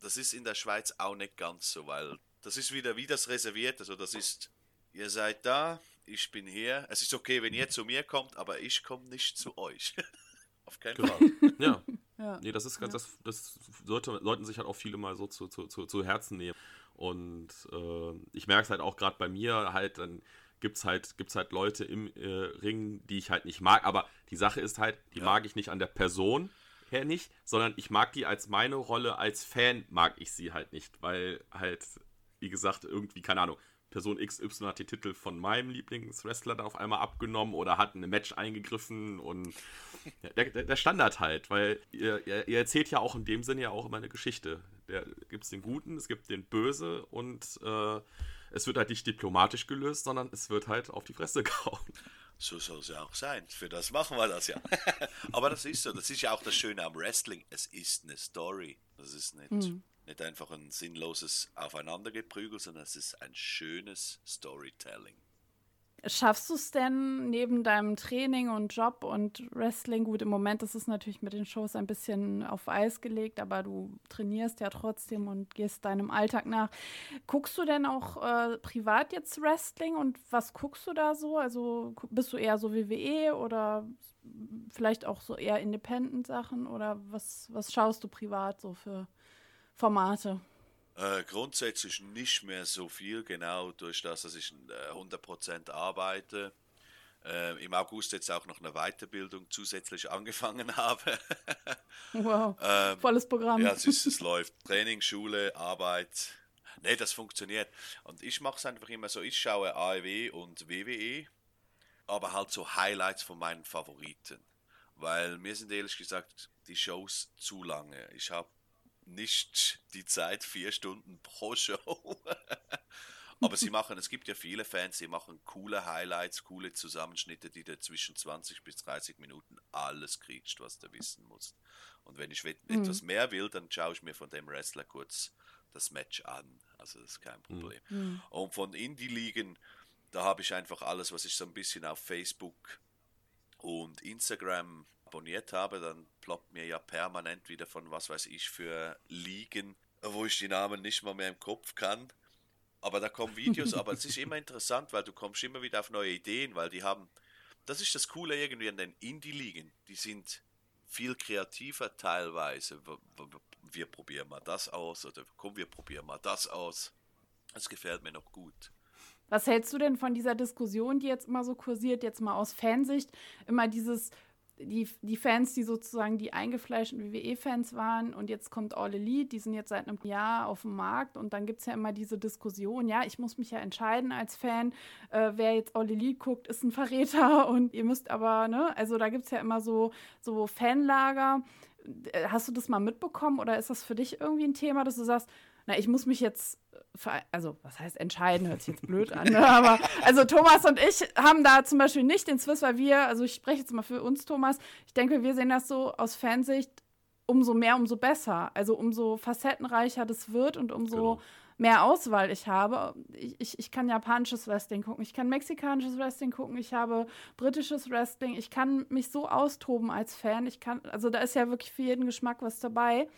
das ist in der Schweiz auch nicht ganz so, weil das ist wieder wie das reserviert. Also das ist, ihr seid da, ich bin hier. Es ist okay, wenn ihr zu mir kommt, aber ich komme nicht zu euch. (laughs) Auf keinen genau. Fall. Ja. ja. Nee, das ist ganz, das, das sollte, sollten sich halt auch viele mal so zu, zu, zu, zu Herzen nehmen. Und äh, ich merke es halt auch gerade bei mir, halt, dann gibt es halt, gibt's halt Leute im äh, Ring, die ich halt nicht mag. Aber die Sache ist halt, die ja. mag ich nicht an der Person her nicht, sondern ich mag die als meine Rolle als Fan, mag ich sie halt nicht, weil halt, wie gesagt, irgendwie, keine Ahnung, Person XY hat die Titel von meinem Lieblingswrestler dann auf einmal abgenommen oder hat ein Match eingegriffen und (laughs) der, der, der Standard halt, weil ihr, ihr, ihr, erzählt ja auch in dem Sinne ja auch immer eine Geschichte. Da gibt es den Guten, es gibt den Böse und äh, es wird halt nicht diplomatisch gelöst, sondern es wird halt auf die Fresse (laughs) gehauen. So soll es ja auch sein. Für das machen wir das ja. (laughs) Aber das ist so. Das ist ja auch das Schöne am Wrestling. Es ist eine Story. Das ist nicht, mhm. nicht einfach ein sinnloses Aufeinandergeprügel, sondern es ist ein schönes Storytelling. Schaffst du es denn neben deinem Training und Job und Wrestling? Gut, im Moment ist es natürlich mit den Shows ein bisschen auf Eis gelegt, aber du trainierst ja trotzdem und gehst deinem Alltag nach. Guckst du denn auch äh, privat jetzt Wrestling und was guckst du da so? Also bist du eher so WWE oder vielleicht auch so eher Independent-Sachen oder was, was schaust du privat so für Formate? Äh, grundsätzlich nicht mehr so viel, genau durch das, dass ich äh, 100% arbeite. Äh, Im August jetzt auch noch eine Weiterbildung zusätzlich (laughs) angefangen habe. wow, ähm, volles Programm. Ja, es, ist, es (laughs) läuft. Training, Schule, Arbeit. Nee, das funktioniert. Und ich mache es einfach immer so, ich schaue AEW und WWE, aber halt so Highlights von meinen Favoriten. Weil mir sind ehrlich gesagt die Shows zu lange. Ich habe nicht die Zeit, vier Stunden pro Show. (laughs) Aber sie machen, es gibt ja viele Fans, die machen coole Highlights, coole Zusammenschnitte, die dir zwischen 20 bis 30 Minuten alles kriecht, was du wissen musst. Und wenn ich mhm. etwas mehr will, dann schaue ich mir von dem Wrestler kurz das Match an. Also das ist kein Problem. Mhm. Und von Indie-Ligen, da habe ich einfach alles, was ich so ein bisschen auf Facebook und Instagram abonniert habe, dann ploppt mir ja permanent wieder von was weiß ich für Ligen, wo ich die Namen nicht mal mehr im Kopf kann. Aber da kommen Videos, (laughs) aber es ist immer interessant, weil du kommst immer wieder auf neue Ideen, weil die haben, das ist das Coole irgendwie an den Indie-Ligen, die sind viel kreativer teilweise. Wir probieren mal das aus oder komm, wir probieren mal das aus. Das gefällt mir noch gut. Was hältst du denn von dieser Diskussion, die jetzt immer so kursiert, jetzt mal aus Fansicht, immer dieses, die, die Fans, die sozusagen die eingefleischten WWE-Fans waren und jetzt kommt All Elite, die sind jetzt seit einem Jahr auf dem Markt und dann gibt es ja immer diese Diskussion, ja, ich muss mich ja entscheiden als Fan, äh, wer jetzt All Elite guckt, ist ein Verräter (laughs) und ihr müsst aber, ne, also da gibt es ja immer so, so Fanlager. Äh, hast du das mal mitbekommen oder ist das für dich irgendwie ein Thema, dass du sagst, na, ich muss mich jetzt also was heißt entscheiden, hört sich jetzt blöd an, ne? aber also Thomas und ich haben da zum Beispiel nicht den Swiss, weil wir, also ich spreche jetzt mal für uns, Thomas, ich denke, wir sehen das so aus Fansicht, umso mehr, umso besser. Also umso facettenreicher das wird und umso genau. mehr Auswahl ich habe. Ich, ich, ich kann japanisches Wrestling gucken, ich kann mexikanisches Wrestling gucken, ich habe britisches Wrestling, ich kann mich so austoben als Fan. Ich kann, also da ist ja wirklich für jeden Geschmack was dabei.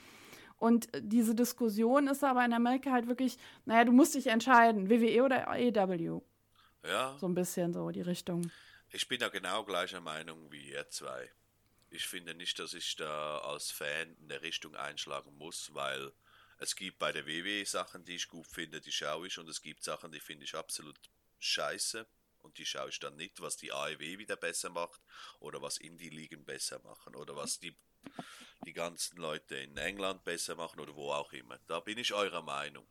Und diese Diskussion ist aber in Amerika halt wirklich, naja, du musst dich entscheiden, WWE oder AEW. Ja. So ein bisschen so die Richtung. Ich bin da genau gleicher Meinung wie ihr zwei. Ich finde nicht, dass ich da als Fan eine Richtung einschlagen muss, weil es gibt bei der WWE Sachen, die ich gut finde, die schaue ich und es gibt Sachen, die finde ich absolut scheiße und die schaue ich dann nicht, was die AEW wieder besser macht oder was Indie-Ligen besser machen oder was die die ganzen Leute in England besser machen oder wo auch immer. Da bin ich eurer Meinung.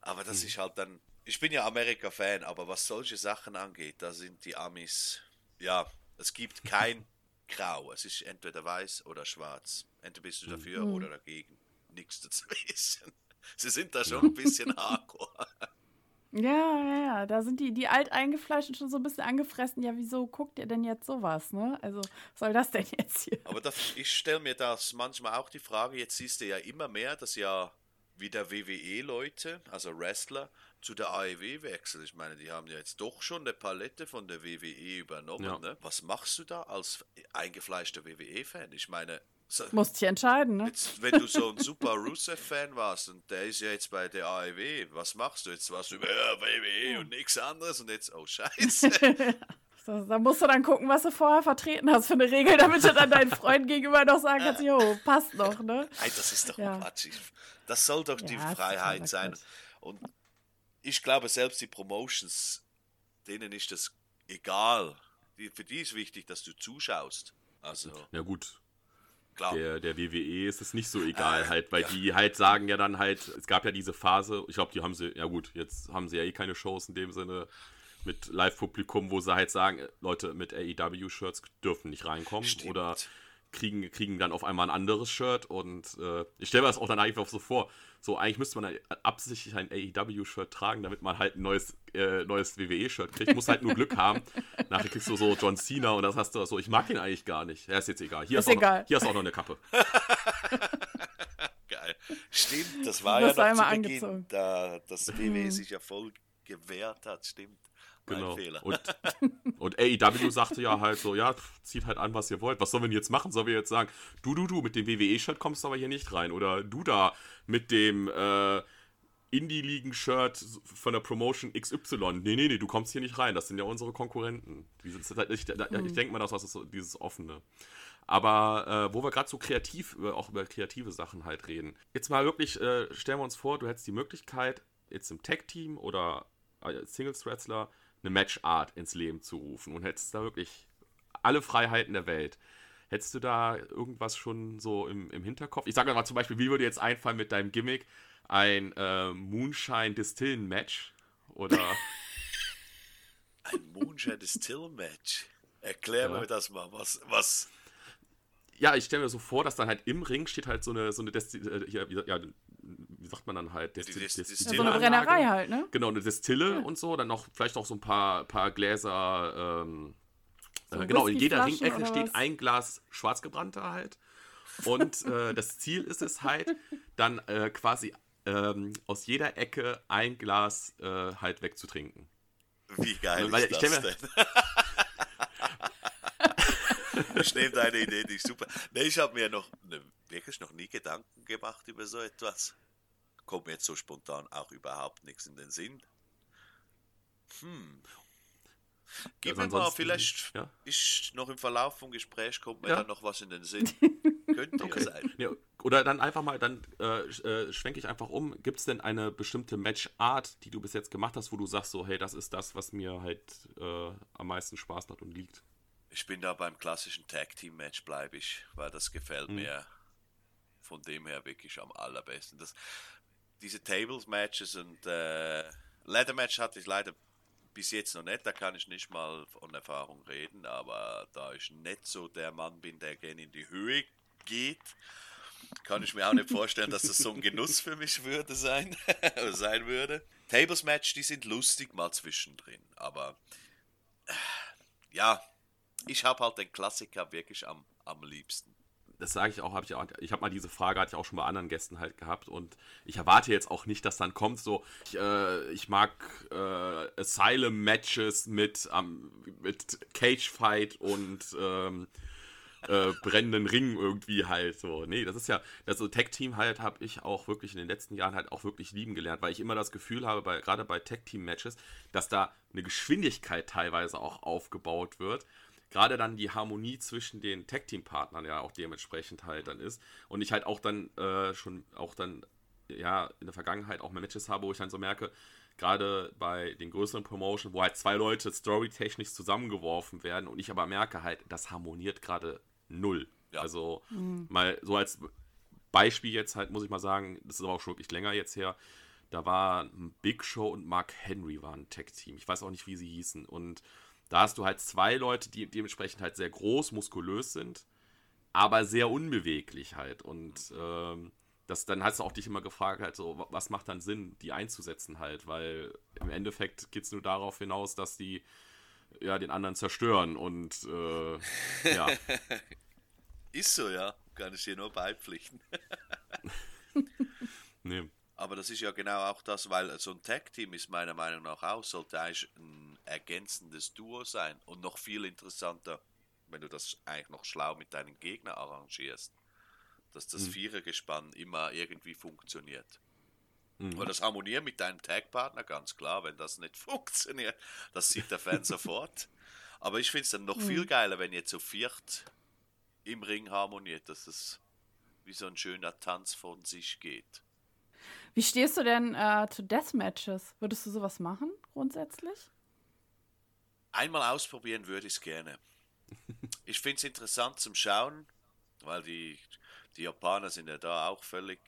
Aber das mhm. ist halt dann, ich bin ja Amerika-Fan, aber was solche Sachen angeht, da sind die Amis, ja, es gibt kein (laughs) Grau. Es ist entweder weiß oder schwarz. Entweder bist du mhm. dafür mhm. oder dagegen. Nichts dazwischen. (laughs) Sie sind da schon ein (laughs) bisschen hardcore. Ja, ja, ja. Da sind die, die Alteingefleischten schon so ein bisschen angefressen. Ja, wieso guckt ihr denn jetzt sowas, ne? Also, was soll das denn jetzt hier? Aber das, ich stelle mir das manchmal auch die Frage, jetzt siehst du ja immer mehr, dass ja wieder WWE-Leute, also Wrestler, zu der AEW wechseln. Ich meine, die haben ja jetzt doch schon eine Palette von der WWE übernommen. Ja. Ne? Was machst du da als eingefleischter WWE-Fan? Ich meine, so, Musst dich entscheiden, ne? Jetzt, wenn du so ein super Rusev-Fan warst und der ist ja jetzt bei der AEW, was machst du? Jetzt warst du über ja, WWE und nichts anderes und jetzt, oh (laughs) Scheiße. so, da musst du dann gucken, was du vorher vertreten hast für eine Regel, damit du dann deinen Freunden gegenüber noch sagen kannst, jo, passt noch, ne? Nein, das ist doch ja. Quatsch. Das soll doch ja, die Freiheit sein. Und ich glaube, selbst die Promotions, denen ist das egal. Die, für die ist wichtig, dass du zuschaust. Also. Ja, gut der, der WWE ist es nicht so egal, Äh, halt, weil ja. die halt sagen ja dann halt, es gab ja diese Phase, ich glaube, die haben sie, ja gut, jetzt haben sie ja eh keine Shows in dem Sinne mit Live-Publikum, wo sie halt sagen, äh, Leute mit AEW-Shirts dürfen nicht reinkommen Stimmt. oder kriegen, kriegen dann auf einmal ein anderes Shirt und äh, ich stelle mir das auch dann einfach so vor, so eigentlich müsste man absichtlich ein AEW-Shirt tragen, damit man halt ein neues, äh, neues WWE-Shirt kriegt, muss halt nur Glück haben. Nachher kriegst du so John Cena und das hast du so, ich mag ihn eigentlich gar nicht. Ja, ist jetzt egal. Hier Ist hast, auch egal. Noch, hier du auch noch eine Kappe. (laughs) Geil. Stimmt, das war Du ja noch zu einmal Beginn, angezogen. da das WWE sich ja voll gewehrt hat, stimmt. Genau. Fehler. Und, (laughs) und AEW sagte ja halt so, ja, zieht halt an, was ihr wollt. Was sollen wir denn jetzt machen? Sollen wir jetzt sagen, du, du, du, mit dem WWE-Shirt kommst du aber hier nicht rein. Oder du da mit dem äh, Indie-Ligen-Shirt von der Promotion XY. Nee, nee, nee, du kommst hier nicht rein. Das sind ja unsere Konkurrenten. Dieses, ich ich denke mal, das ist so dieses Offene. Aber äh, wo wir gerade so kreativ, über, auch über kreative Sachen halt reden. Jetzt mal wirklich, äh, stellen wir uns vor, du hättest die Möglichkeit, jetzt im Tag-Team oder als Singles-Wrestler eine Match-Art ins Leben zu rufen und hättest da wirklich alle Freiheiten der Welt. Hättest du da irgendwas schon so im, im Hinterkopf? Ich sage mal zum Beispiel, wie würde jetzt einfallen mit deinem Gimmick ein äh, Moonshine-Distillen-Match? Oder (laughs) Ein Moonshine Distill Match. Erklär Ja. mir das mal, was, was. Ja, ich stelle mir so vor, dass dann halt im Ring steht halt so eine, so eine Desti äh, ja, wie sagt man dann halt? Ja, Desti- Desti- Distille- Ja, so eine. Brennerei halt, ne? Genau, eine Destille und so, dann noch vielleicht auch so ein paar, paar Gläser. Ähm, So äh, genau, in jeder Ringecke steht ein Glas Schwarzgebrannter halt. Und äh, (laughs) das Ziel ist es halt, dann äh, quasi ähm, aus jeder Ecke ein Glas äh, halt wegzutrinken. Wie geil Weil ist ich das stell denn? (laughs) (laughs) ich nehme deine Idee, die ist super. Nee, ich habe mir noch ne, wirklich noch nie Gedanken gemacht über so etwas. Kommt mir jetzt so spontan auch überhaupt nichts in den Sinn. Hm. Gib Also mir mal, vielleicht ja. ist noch im Verlauf vom Gespräch kommt mir Ja. dann noch was in den Sinn. (laughs) Könnte ja sein. Ja, oder dann einfach mal, dann äh, äh, schwenke ich einfach um. Gibt es denn eine bestimmte Matchart, die du bis jetzt gemacht hast, wo du sagst, so, hey, das ist das, was mir halt äh, am meisten Spaß macht und liegt? Ich bin da beim klassischen Tag Team Match bleibe ich, weil das gefällt mir von dem her wirklich am allerbesten. Das, diese Tables Matches und äh, Ladder Match hatte ich leider bis jetzt noch nicht, da kann ich nicht mal von Erfahrung reden, aber da ich nicht so der Mann bin, der gerne in die Höhe geht, kann ich mir auch nicht vorstellen, dass das so ein Genuss für mich würde sein, (laughs) sein würde. Tables Match, die sind lustig mal zwischendrin, aber äh, ja, ich habe halt den Klassiker wirklich am, am liebsten. das sage ich auch, habe ich auch, ich habe mal diese Frage, hatte ich auch schon bei anderen Gästen halt gehabt und ich erwarte jetzt auch nicht, dass dann kommt so, ich, äh, ich mag äh, Asylum-Matches mit, ähm, mit Cage-Fight und ähm, äh, brennenden Ringen irgendwie halt so. Nee, das ist ja, das so Tag-Team halt habe ich auch wirklich in den letzten Jahren halt auch wirklich lieben gelernt, weil ich immer das Gefühl habe, bei, gerade bei Tag-Team-Matches, dass da eine Geschwindigkeit teilweise auch aufgebaut wird gerade dann die Harmonie zwischen den Tag-Team-Partnern ja auch dementsprechend halt dann ist. Und ich halt auch dann äh, schon auch dann, ja, in der Vergangenheit auch mal Matches habe, wo ich dann so merke, gerade bei den größeren Promotion, wo halt zwei Leute storytechnisch zusammengeworfen werden und ich aber merke halt, das harmoniert gerade null. Ja. Also mal so als Beispiel jetzt halt, muss ich mal sagen, das ist aber auch schon wirklich länger jetzt her, da war ein Big Show und Mark Henry waren ein Tag-Team. Ich weiß auch nicht, wie sie hießen. Und da hast du halt zwei Leute, die dementsprechend halt sehr groß, muskulös sind, aber sehr unbeweglich halt. Und ähm, das, dann hast du auch dich immer gefragt, halt so, wa- was macht dann Sinn, die einzusetzen halt, weil im Endeffekt geht es nur darauf hinaus, dass die ja den anderen zerstören und äh, ja. (laughs) Ist so, ja. Kann ich dir nur beipflichten. (laughs) nee. Aber das ist ja genau auch das, weil so ein Tag-Team ist meiner Meinung nach auch, sollte eigentlich ein ergänzendes Duo sein und noch viel interessanter, wenn du das eigentlich noch schlau mit deinen Gegner arrangierst, dass das Vierergespann immer irgendwie funktioniert. Und das Harmonieren mit deinem Tag-Partner, ganz klar, wenn das nicht (laughs) funktioniert, das sieht der Fan (laughs) sofort. Aber ich finde es dann noch viel geiler, wenn jetzt so viert im Ring harmoniert, dass es wie so ein schöner Tanz von sich geht. Wie stehst du denn äh, zu Deathmatches? Würdest du sowas machen, grundsätzlich? Einmal ausprobieren würde (laughs) ich es gerne. Ich finde es interessant zum Schauen, weil die, die Japaner sind ja da auch völlig.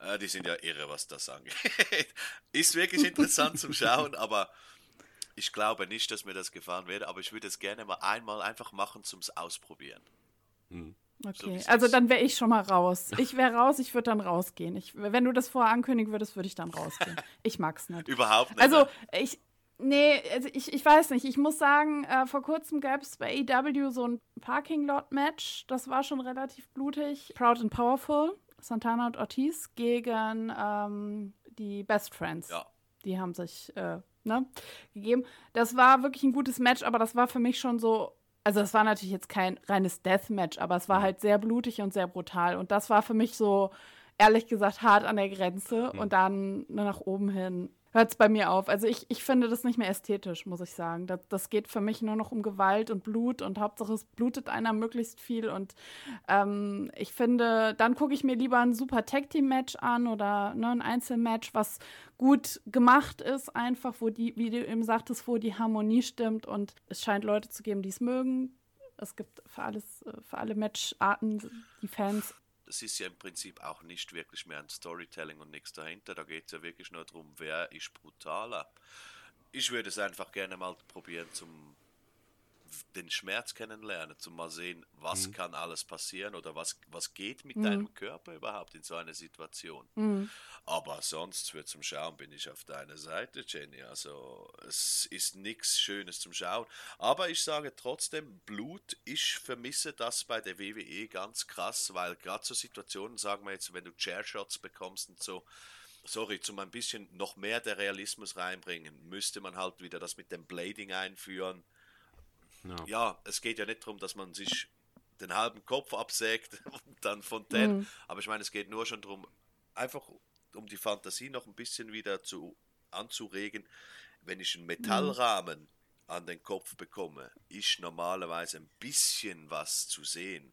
Äh, die sind ja irre, was das angeht. (laughs) Ist wirklich interessant zum Schauen, (laughs) aber ich glaube nicht, dass mir das gefahren werde, aber ich würde es gerne mal einmal einfach machen zum Ausprobieren. Hm. Okay, so also dann wäre ich schon mal raus. Ich wäre raus, ich würde dann rausgehen. Ich, wenn du das vorher ankündigen würdest, würde ich dann rausgehen. Ich mag's nicht. Überhaupt nicht. Also ich, nee, also ich, ich weiß nicht. Ich muss sagen, äh, vor kurzem gab es bei AEW so ein Parking Lot Match. Das war schon relativ blutig. Proud and Powerful, Santana und Ortiz gegen ähm, die Best Friends. Ja. Die haben sich äh, ne, gegeben. Das war wirklich ein gutes Match, aber das war für mich schon so also es war natürlich jetzt kein reines Deathmatch, aber es war halt sehr blutig und sehr brutal. Und das war für mich so, ehrlich gesagt, hart an der Grenze. Mhm. Und dann nach oben hin hört es bei mir auf. Also ich, ich finde das nicht mehr ästhetisch, muss ich sagen. Das, das geht für mich nur noch um Gewalt und Blut und Hauptsache es blutet einer möglichst viel. Und ähm, ich finde, dann gucke ich mir lieber ein super Tag Team Match an oder ne, ein Einzelmatch, was gut gemacht ist, einfach, wo die, wie du eben sagtest, wo die Harmonie stimmt und es scheint Leute zu geben, die es mögen. Es gibt für alles, für alle Matcharten die Fans das ist ja im Prinzip auch nicht wirklich mehr ein Storytelling und nichts dahinter. Da geht es ja wirklich nur darum, wer ist brutaler. Ich würde es einfach gerne mal probieren zum den Schmerz kennenlernen, zum mal sehen, was mhm. kann alles passieren oder was, was geht mit mhm. deinem Körper überhaupt in so einer Situation. Mhm. Aber sonst für zum Schauen bin ich auf deiner Seite, Jenny. Also es ist nichts Schönes zum Schauen. Aber ich sage trotzdem, Blut, ich vermisse das bei der WWE ganz krass, weil gerade so Situationen, sagen wir jetzt, wenn du Chairshots bekommst und so, sorry, zum ein bisschen noch mehr der Realismus reinbringen, müsste man halt wieder das mit dem Blading einführen ja. ja, es geht ja nicht darum, dass man sich den halben Kopf absägt (laughs) und dann Fontaine. Mhm. Aber ich meine, es geht nur schon darum, einfach um die Fantasie noch ein bisschen wieder zu, anzuregen. Wenn ich einen Metallrahmen mhm. an den Kopf bekomme, ist normalerweise ein bisschen was zu sehen.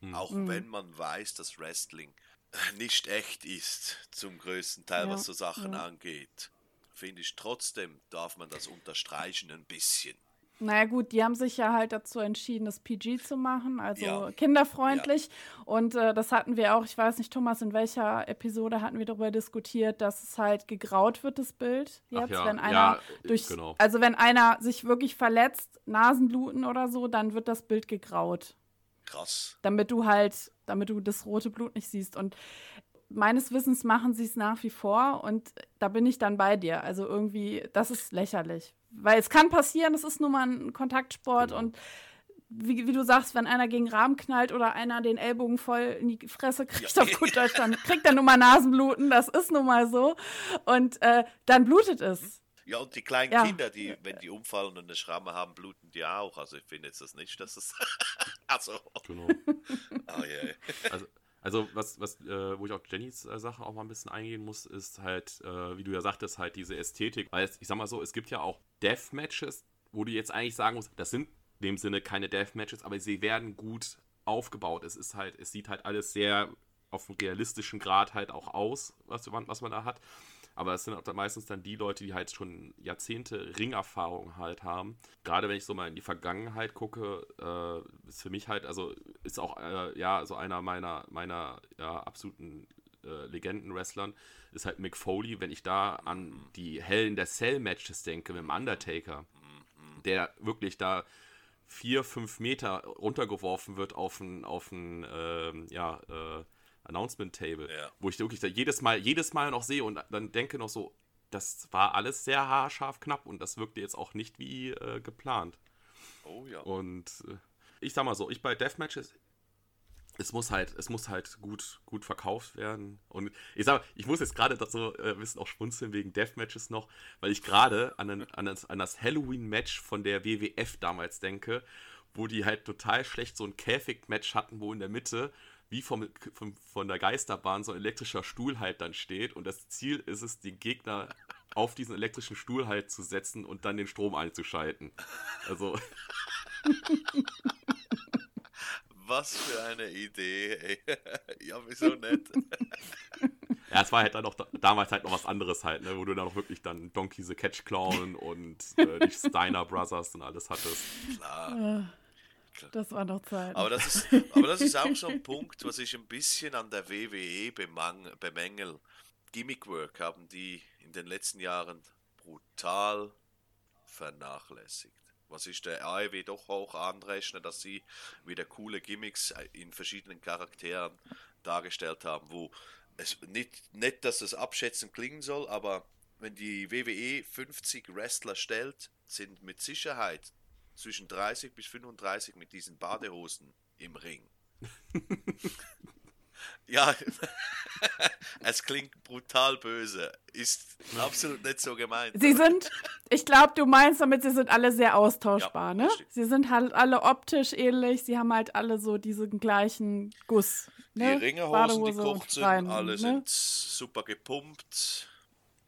Mhm. Auch mhm. wenn man weiß, dass Wrestling (laughs) nicht echt ist, zum größten Teil, ja. was so Sachen ja. angeht, finde ich trotzdem, darf man das unterstreichen ein bisschen. Naja gut, die haben sich ja halt dazu entschieden, das PG zu machen, also ja. kinderfreundlich. Ja. Und äh, das hatten wir auch, ich weiß nicht, Thomas, in welcher Episode hatten wir darüber diskutiert, dass es halt gegraut wird, das Bild jetzt, ja. wenn einer durch, genau. also wenn einer sich wirklich verletzt, Nasenbluten oder so, dann wird das Bild gegraut. Krass. Damit du halt, damit du das rote Blut nicht siehst. Und meines Wissens machen sie es nach wie vor und da bin ich dann bei dir. Also irgendwie, das ist lächerlich. Weil es kann passieren, es ist nun mal ein Kontaktsport genau. und wie, wie, du sagst, wenn einer gegen Rahmen knallt oder einer den Ellbogen voll in die Fresse kriegt, ja. auf gut Deutsch, dann kriegt er nun mal Nasenbluten, das ist nun mal so. Und äh, dann blutet es. Ja, und die kleinen ja. Kinder, die, wenn die umfallen und eine Schramme haben, bluten die auch. Also ich finde jetzt das nicht, dass es. (laughs) also. Genau. oh, yeah. Also also was, was, äh, wo ich auf Jennys äh, Sache auch mal ein bisschen eingehen muss, ist halt, äh, wie du ja sagtest, halt diese Ästhetik. Weil es, ich sag mal so, es gibt ja auch Deathmatches, wo du jetzt eigentlich sagen musst, das sind in dem Sinne keine Deathmatches, aber sie werden gut aufgebaut. Es ist halt, es sieht halt alles sehr auf einem realistischen Grad halt auch aus, was, was man da hat. Aber es sind auch meistens dann die Leute, die halt schon Jahrzehnte Ringerfahrung halt haben. Gerade wenn ich so mal in die Vergangenheit gucke, äh, ist für mich halt, also ist auch äh, ja so einer meiner, meiner ja, absoluten äh, Legenden-Wrestlern, ist halt Mick Foley, wenn ich da an die Hellen der Cell-Matches denke mit dem Undertaker, der wirklich da vier, fünf Meter runtergeworfen wird auf ein, auf ein ähm, ja, äh, Announcement Table, ja. wo ich wirklich da jedes Mal, jedes Mal noch sehe und dann denke noch so, das war alles sehr haarscharf knapp und das wirkte jetzt auch nicht wie äh, geplant. Oh ja. Und äh, ich sag mal so, ich bei Deathmatches, es muss halt, es muss halt gut, gut verkauft werden. Und ich sag, ich muss jetzt gerade so äh, ein bisschen auch schmunzeln wegen Deathmatches noch, weil ich gerade an, an, das, an das Halloween-Match von der WWF damals denke, wo die halt total schlecht so ein Käfig-Match hatten, wo in der Mitte wie vom, vom, von der Geisterbahn so ein elektrischer Stuhl halt dann steht. Und das Ziel ist es, den Gegner auf diesen elektrischen Stuhl halt zu setzen und dann den Strom einzuschalten. Also. Was für eine Idee, ey. (laughs) Ja, wieso nicht? Ja, es war halt dann auch damals halt noch was anderes halt, ne, wo du dann auch wirklich dann Donkey the Catch Clown und äh, die Steiner Brothers und alles hattest. Klar. Spektakel. Das war noch Zeit. Aber das, ist, (laughs) aber das ist auch so ein Punkt, was ich ein bisschen an der WWE bemang, bemängel. Gimmickwork haben die in den letzten Jahren brutal vernachlässigt. Was ich der AEW doch auch anrechne, dass sie wieder coole Gimmicks in verschiedenen Charakteren dargestellt haben, wo es nicht, nicht, dass es abschätzend klingen soll, aber wenn die WWE 50 Wrestler stellt, sind mit Sicherheit zwischen 30 bis 35 mit diesen Badehosen im Ring. (laughs) ja, (laughs) es klingt brutal böse, ist absolut nicht so gemeint. Sie sind, ich glaube, du meinst damit, sie sind alle sehr austauschbar, ja, ne? Sie sind halt alle optisch ähnlich, sie haben halt alle so diesen gleichen Guss. Ne? Die Ringerhosen, die kurz sind, alle ne? sind super gepumpt,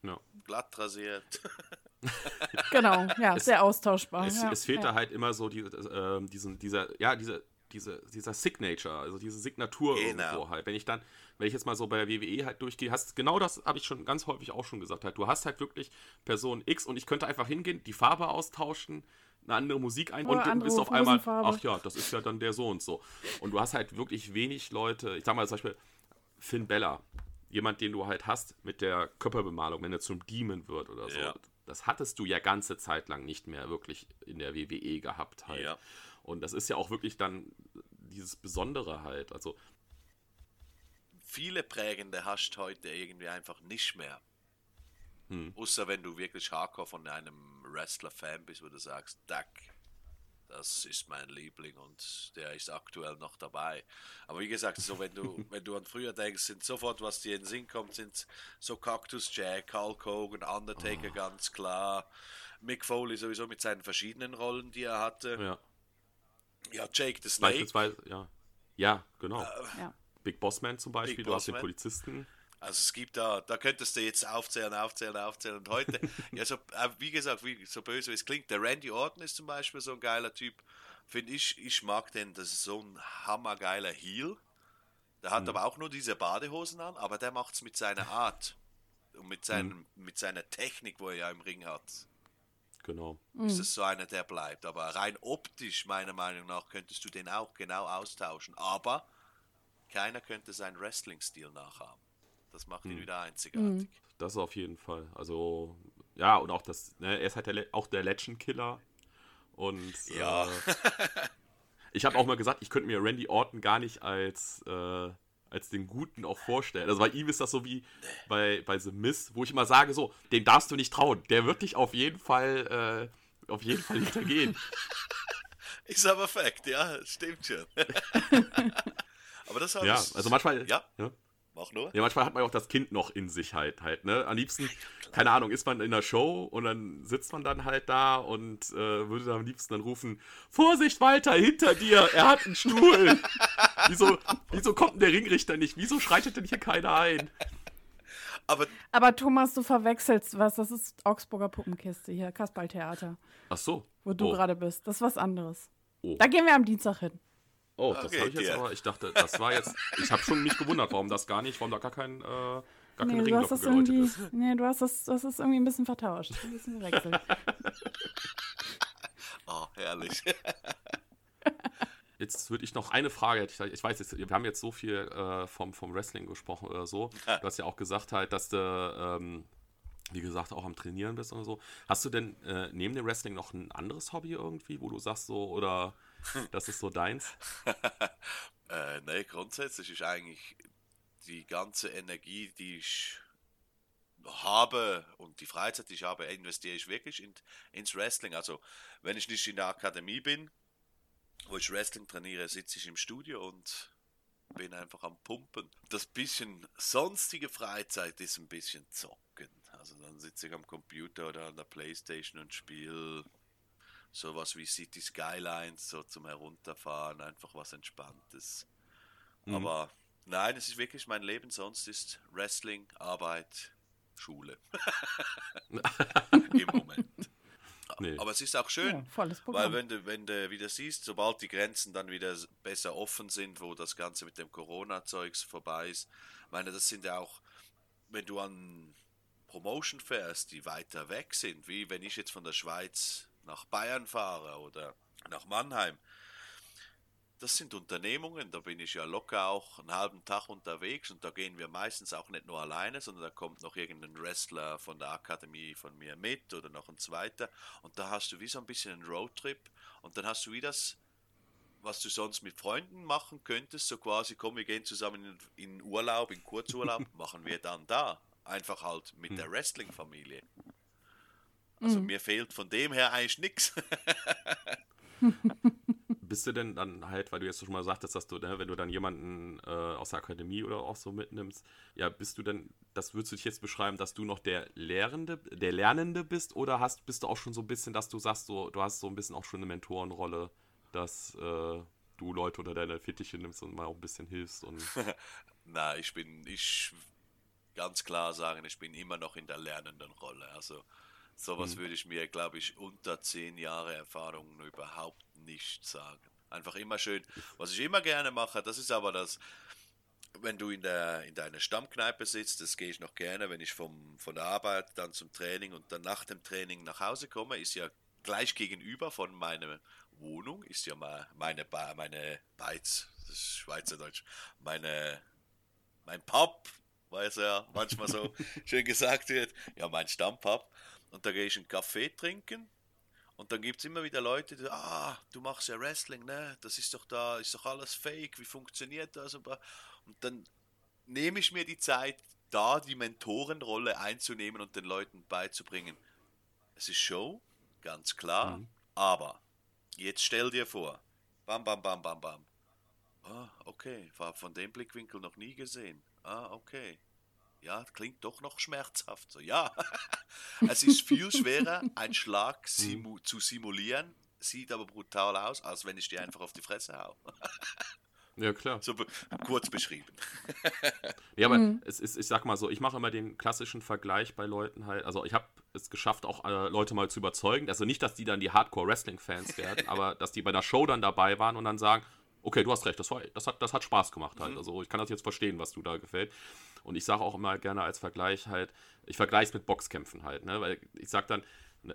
ja. glatt rasiert. (laughs) (laughs) genau, ja, es, sehr austauschbar. Es, ja, es fehlt ja. da halt immer so die, äh, diesen, dieser, ja, diese, diese, dieser Signature, also diese Signatur genau. irgendwo halt. Wenn ich dann, wenn ich jetzt mal so bei der WWE halt durchgehe, hast genau das habe ich schon ganz häufig auch schon gesagt halt. Du hast halt wirklich Person X und ich könnte einfach hingehen, die Farbe austauschen, eine andere Musik ein und du bist auf einmal, ach ja, das ist ja dann der so und so. Und du hast halt wirklich wenig Leute, ich sag mal zum Beispiel Finn Bella, jemand, den du halt hast mit der Körperbemalung, wenn er zum Demon wird oder so. Ja. Das hattest du ja ganze Zeit lang nicht mehr wirklich in der WWE gehabt halt. Ja. Und das ist ja auch wirklich dann dieses Besondere halt. Also viele prägende hast heute irgendwie einfach nicht mehr. Hm. Außer wenn du wirklich Hardcore von einem Wrestler-Fan bist, wo du sagst, Duck, das ist mein Liebling und der ist aktuell noch dabei. Aber wie gesagt, so wenn du, (laughs) wenn du an früher denkst, sind sofort, was dir in den Sinn kommt, sind so Cactus Jack, Hulk Hogan, Undertaker oh. ganz klar, Mick Foley sowieso mit seinen verschiedenen Rollen, die er hatte. Ja, ja Jake the Snake. Beispielsweise, ja. Ja, genau. Äh, ja. Big Bossman zum Beispiel, Big du Boss hast den Polizisten. Also es gibt da, da könntest du jetzt aufzählen, aufzählen, aufzählen. Und heute, (laughs) ja, so, äh, wie gesagt, wie, so böse wie es klingt, der Randy Orton ist zum Beispiel so ein geiler Typ. Finde ich, ich mag den, das ist so ein hammergeiler Heel. Der hat mhm. aber auch nur diese Badehosen an, aber der macht es mit seiner Art und mit, seinem, mhm. mit seiner Technik, wo er ja im Ring hat. Genau. Ist es so einer, der bleibt. Aber rein optisch, meiner Meinung nach, könntest du den auch genau austauschen. Aber keiner könnte seinen Wrestling-Stil nachahmen. Das macht ihn hm. wieder einzigartig. Mhm. Das auf jeden Fall. Also, ja, und auch das, ne, er ist halt der, auch der Legend-Killer. Und ja. Äh, (laughs) ich habe auch mal gesagt, ich könnte mir Randy Orton gar nicht als, äh, als den Guten auch vorstellen. Also bei ihm ist das so wie bei, bei The Miss, wo ich immer sage, so, dem darfst du nicht trauen. Der wird dich auf jeden Fall, äh, auf jeden Fall hintergehen. (laughs) ist aber Fakt, ja, stimmt schon. (laughs) aber das habe Ja, also manchmal. Ja. ja. Mach nur. Ja, manchmal hat man ja auch das Kind noch in sich halt, halt, ne? Am liebsten, keine Ahnung, ist man in der Show und dann sitzt man dann halt da und äh, würde dann am liebsten dann rufen, Vorsicht, Walter, hinter dir, er hat einen Stuhl. (laughs) wieso, wieso kommt denn der Ringrichter nicht? Wieso schreitet denn hier keiner ein? Aber, Aber Thomas, du verwechselst was. Das ist Augsburger Puppenkiste hier, Kasperltheater. Ach so. Wo du oh. gerade bist. Das ist was anderes. Oh. Da gehen wir am Dienstag hin. Oh, das okay, habe ich jetzt yeah. aber, ich dachte, das war jetzt, ich habe schon mich gewundert, warum das gar nicht, warum da gar kein, äh, gar nee, kein Ring das irgendwie, ist. Nee, du hast das, das ist irgendwie ein bisschen vertauscht, ein bisschen gewechselt. (laughs) oh, herrlich. Jetzt würde ich noch eine Frage, ich weiß jetzt, wir haben jetzt so viel äh, vom, vom Wrestling gesprochen oder so. Du hast ja auch gesagt halt, dass du, ähm, wie gesagt, auch am Trainieren bist oder so. Hast du denn äh, neben dem Wrestling noch ein anderes Hobby irgendwie, wo du sagst so, oder (laughs) das ist so deins? (laughs) äh, nee, grundsätzlich ist eigentlich die ganze Energie, die ich habe und die Freizeit, die ich habe, investiere ich wirklich in, ins Wrestling. Also, wenn ich nicht in der Akademie bin, wo ich Wrestling trainiere, sitze ich im Studio und bin einfach am Pumpen. Das bisschen sonstige Freizeit ist ein bisschen zocken. Also dann sitze ich am Computer oder an der Playstation und spiele sowas wie City Skylines, so zum Herunterfahren, einfach was Entspanntes. Mhm. Aber nein, es ist wirklich mein Leben, sonst ist Wrestling, Arbeit, Schule. (laughs) Im Moment. Nee. Aber es ist auch schön, ja, weil wenn du, wenn du wieder siehst, sobald die Grenzen dann wieder besser offen sind, wo das Ganze mit dem Corona-Zeugs vorbei ist, meine, das sind ja auch, wenn du an Promotion fährst, die weiter weg sind, wie wenn ich jetzt von der Schweiz nach Bayern fahre oder nach Mannheim. das sind Unternehmungen, da bin ich ja locker auch einen halben Tag unterwegs und da gehen wir meistens auch nicht nur alleine, sondern da kommt noch irgendein Wrestler von der Akademie von mir mit oder noch ein zweiter und da hast du wie so ein bisschen einen Roadtrip und dann hast du wie das, was du sonst mit Freunden machen könntest, so quasi, komm, wir gehen zusammen in, in Urlaub, in Kurzurlaub, (laughs) machen wir dann da. Einfach halt mit der Wrestling-Familie. Also mhm. mir fehlt von dem her eigentlich nichts. (laughs) Bist du denn dann halt, weil du jetzt schon mal sagtest, dass du, ne, wenn du dann jemanden äh, aus der Akademie oder auch so mitnimmst, ja, bist du denn, das würdest du dich jetzt beschreiben, dass du noch der Lehrende, der Lernende bist oder hast, bist du auch schon so ein bisschen, dass du sagst, so, du hast so ein bisschen auch schon eine Mentorenrolle, dass äh, du Leute unter deine Fittiche nimmst und mal auch ein bisschen hilfst und. (laughs) Na, ich bin, ich ganz klar sagen, ich bin immer noch in der lernenden Rolle. Also Sowas mhm. würde ich mir, glaube ich, unter zehn Jahre Erfahrung überhaupt nicht sagen. Einfach immer schön. Was ich immer gerne mache, das ist aber das, wenn du in, der, in deiner Stammkneipe sitzt, das gehe ich noch gerne, wenn ich vom, von der Arbeit dann zum Training und dann nach dem Training nach Hause komme, ist ja gleich gegenüber von meiner Wohnung, ist ja meine, meine Beiz, das ist Schweizerdeutsch, meine, mein Pub, weil es ja manchmal so (laughs) schön gesagt wird, ja, mein Stammpub. Und da gehe ich einen Kaffee trinken und dann gibt es immer wieder Leute, die, ah, du machst ja Wrestling, ne? Das ist doch da, ist doch alles fake, wie funktioniert das? Und dann nehme ich mir die Zeit, da die Mentorenrolle einzunehmen und den Leuten beizubringen. Es ist Show, ganz klar, mhm. aber jetzt stell dir vor, bam, bam, bam, bam, bam. Ah, okay, war von dem Blickwinkel noch nie gesehen. Ah, okay ja, klingt doch noch schmerzhaft. So, ja, (laughs) es ist viel schwerer, einen Schlag simu zu simulieren, sieht aber brutal aus, als wenn ich dir einfach auf die Fresse hau. (laughs) Ja, klar. So be kurz beschrieben. (laughs) ja, aber mhm. es ist, ich sag mal so, ich mache immer den klassischen Vergleich bei Leuten halt. Also, ich habe es geschafft, auch äh, Leute mal zu überzeugen. Also nicht, dass die dann die Hardcore-Wrestling-Fans werden, aber dass die bei der Show dann dabei waren und dann sagen, okay, du hast recht, das, war, das, hat, das hat Spaß gemacht halt. Mhm. Also ich kann das jetzt verstehen, was du da gefällt. Und ich sage auch immer gerne als Vergleich halt, ich vergleiche es mit Boxkämpfen halt, ne? Weil ich sage dann,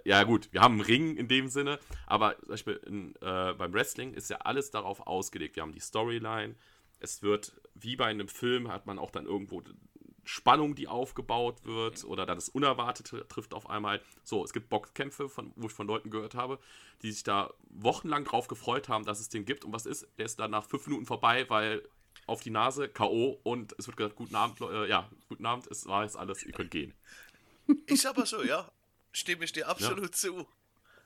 ja gut, wir haben einen Ring in dem Sinne, aber zum Beispiel in, äh, beim Wrestling ist ja alles darauf ausgelegt. Wir haben die Storyline, es wird, wie bei einem Film, hat man auch dann irgendwo Spannung, die aufgebaut wird oder dann das Unerwartete trifft auf einmal. So, es gibt Boxkämpfe, von, wo ich von Leuten gehört habe, die sich da wochenlang drauf gefreut haben, dass es den gibt. Und was ist? Der ist dann nach fünf Minuten vorbei, weil auf die Nase, K.O. und es wird gesagt, guten Abend, äh, ja, guten Abend, es war jetzt alles, ihr könnt gehen. (laughs) Ist aber so, ja. Stimme ich dir absolut ja. zu.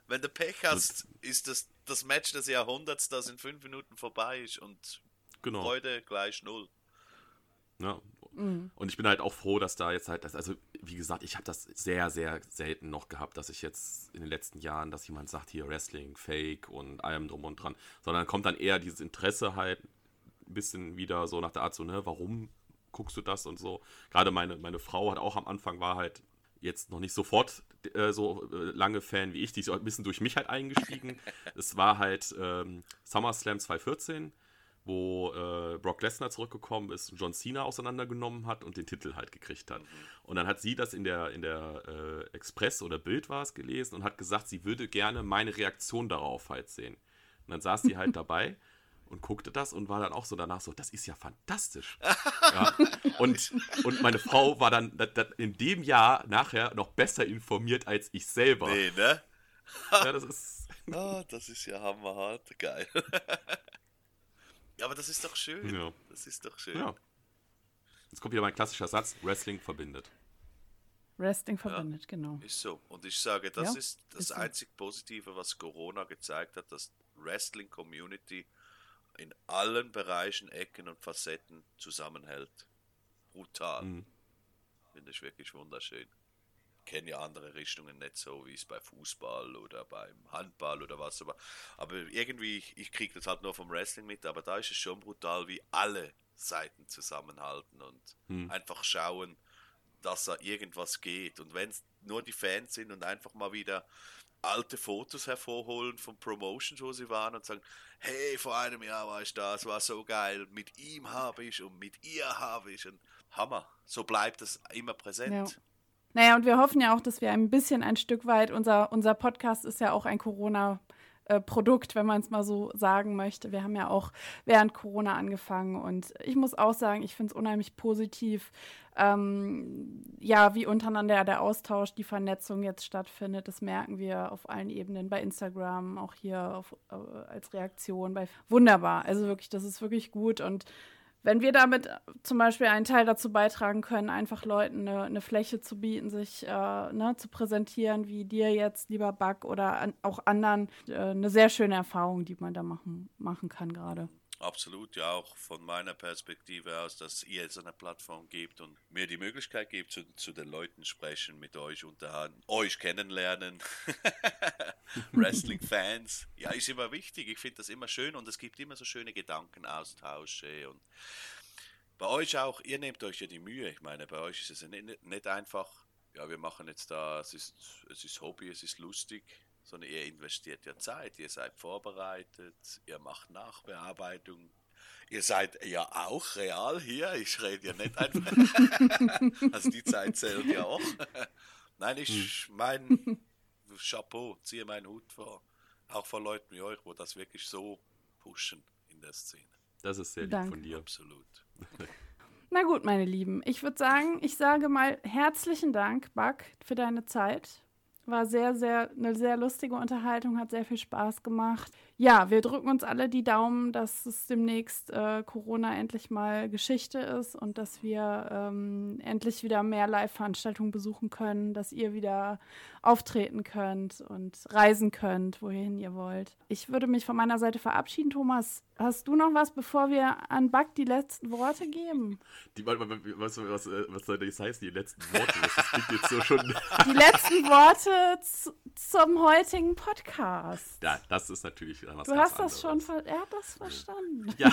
Wenn du Pech hast, ist das das Match des Jahrhunderts, das in fünf Minuten vorbei ist und genau. Freude gleich null. Ja, Mhm. Und ich bin halt auch froh, dass da jetzt halt, das, also wie gesagt, ich habe das sehr, sehr selten noch gehabt, dass ich jetzt in den letzten Jahren, dass jemand sagt, hier Wrestling, Fake und allem drum und dran, sondern kommt dann eher dieses Interesse halt ein bisschen wieder so nach der Art so, ne, warum guckst du das und so. Gerade meine, meine Frau hat auch am Anfang war halt jetzt noch nicht sofort äh, so äh, lange Fan wie ich, die ist ein bisschen durch mich halt eingestiegen. (laughs) es war halt ähm, SummerSlam 2014 wo äh, Brock Lesnar zurückgekommen ist, John Cena auseinandergenommen hat und den Titel halt gekriegt hat. Mhm. Und dann hat sie das in der, in der äh, Express oder Bild war es gelesen und hat gesagt, sie würde gerne meine Reaktion darauf halt sehen. Und dann saß sie halt (laughs) dabei und guckte das und war dann auch so danach so, das ist ja fantastisch. (laughs) ja. und, und meine Frau war dann in dem Jahr nachher noch besser informiert als ich selber. Nee, ne? ja, das ist. oh, (laughs) das ist ja hammerhart, geil. (laughs) Ja, aber das ist doch schön. Ja. Das ist doch schön. Ja. Jetzt kommt wieder mein klassischer Satz: Wrestling verbindet. Wrestling verbindet, ja, genau. Ist so. Und ich sage, das ja, ist das ist einzig so. Positive, was Corona gezeigt hat, dass Wrestling-Community in allen Bereichen, Ecken und Facetten zusammenhält. Brutal. Mhm. Finde ich wirklich wunderschön kenne ja andere Richtungen nicht so, wie es bei Fußball oder beim Handball oder was. Aber, aber irgendwie, ich, ich kriege das halt nur vom Wrestling mit, aber da ist es schon brutal, wie alle Seiten zusammenhalten und hm. einfach schauen, dass da irgendwas geht. Und wenn es nur die Fans sind und einfach mal wieder alte Fotos hervorholen von Promotions, wo sie waren und sagen, hey, vor einem Jahr war ich da, es war so geil, mit ihm habe ich und mit ihr habe ich. Und Hammer, so bleibt es immer präsent. Ja. Naja, und wir hoffen ja auch, dass wir ein bisschen ein Stück weit, unser, unser Podcast ist ja auch ein Corona- äh, Produkt, wenn man es mal so sagen möchte. Wir haben ja auch während Corona angefangen und ich muss auch sagen, ich finde es unheimlich positiv, ähm, ja, wie untereinander der Austausch, die Vernetzung jetzt stattfindet. Das merken wir auf allen Ebenen, bei Instagram, auch hier auf, äh, als Reaktion. Bei, wunderbar, also wirklich, das ist wirklich gut und wenn wir damit zum Beispiel einen Teil dazu beitragen können, einfach Leuten eine, eine Fläche zu bieten, sich äh, ne, zu präsentieren, wie dir jetzt, lieber Buck, oder an, auch anderen, äh, eine sehr schöne Erfahrung, die man da machen, machen kann gerade. Absolut, ja, auch von meiner Perspektive aus, dass ihr jetzt eine Plattform gebt und mir die Möglichkeit gebt, zu, zu den Leuten sprechen, mit euch unterhalten, euch kennenlernen. (laughs) Wrestling-Fans, ja, ist immer wichtig. Ich finde das immer schön und es gibt immer so schöne Gedankenaustausche und bei euch auch, ihr nehmt euch ja die Mühe. Ich meine, bei euch ist es nicht, nicht einfach, ja, wir machen jetzt da, es ist, es ist Hobby, es ist lustig sondern ihr investiert ja Zeit, ihr seid vorbereitet, ihr macht Nachbearbeitung. Ihr seid ja auch real hier, ich rede ja nicht einfach. (laughs) also die Zeit zählt ja auch. Nein, ich hm. mein Chapeau, ziehe meinen Hut vor. Auch vor Leuten wie euch, wo das wirklich so pushen in der Szene. Das ist sehr lieb von dir. Absolut. (laughs) Na gut, meine Lieben, ich würde sagen, ich sage mal herzlichen Dank, Buck, für deine Zeit. War sehr, sehr, eine sehr lustige Unterhaltung, hat sehr viel Spaß gemacht. Ja, wir drücken uns alle die Daumen, dass es demnächst äh, Corona endlich mal Geschichte ist und dass wir ähm, endlich wieder mehr Live-Veranstaltungen besuchen können, dass ihr wieder auftreten könnt und reisen könnt, wohin ihr wollt. Ich würde mich von meiner Seite verabschieden. Thomas, hast du noch was, bevor wir an Buck die letzten Worte geben? Die, was, was, was soll das heißen, die letzten Worte? Das klingt jetzt so schon. Die letzten Worte zum heutigen Podcast. Ja, das ist natürlich was Du hast das schon, ver er hat das verstanden. Ja.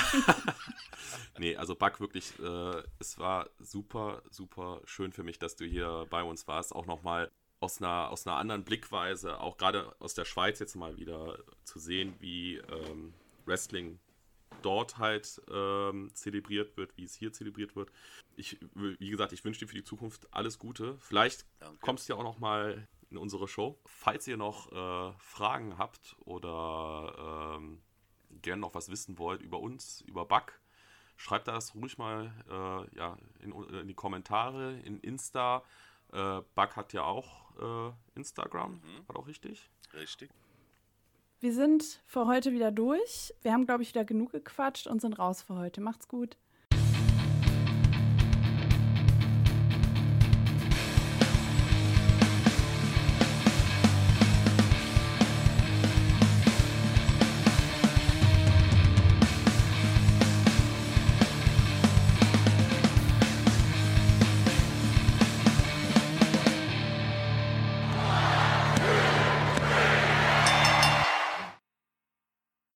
(laughs) (laughs) nee, also Buck wirklich, äh, es war super, super schön für mich, dass du hier bei uns warst. Auch nochmal aus einer, aus einer anderen Blickweise, auch gerade aus der Schweiz jetzt mal wieder zu sehen, wie ähm, Wrestling dort halt ähm, zelebriert wird, wie es hier zelebriert wird. Ich, wie gesagt, ich wünsche dir für die Zukunft alles Gute. Vielleicht Danke. kommst du ja auch noch mal in unsere Show. Falls ihr noch äh, Fragen habt oder ähm, gerne noch was wissen wollt über uns, über Bug, schreibt das ruhig mal äh, ja, in, in, die Kommentare, in Insta. Äh, Bug hat ja auch äh, Instagram, mhm. war auch richtig? Richtig. Wir sind für heute wieder durch. Wir haben, glaube ich, wieder genug gequatscht und sind raus für heute. Macht's gut.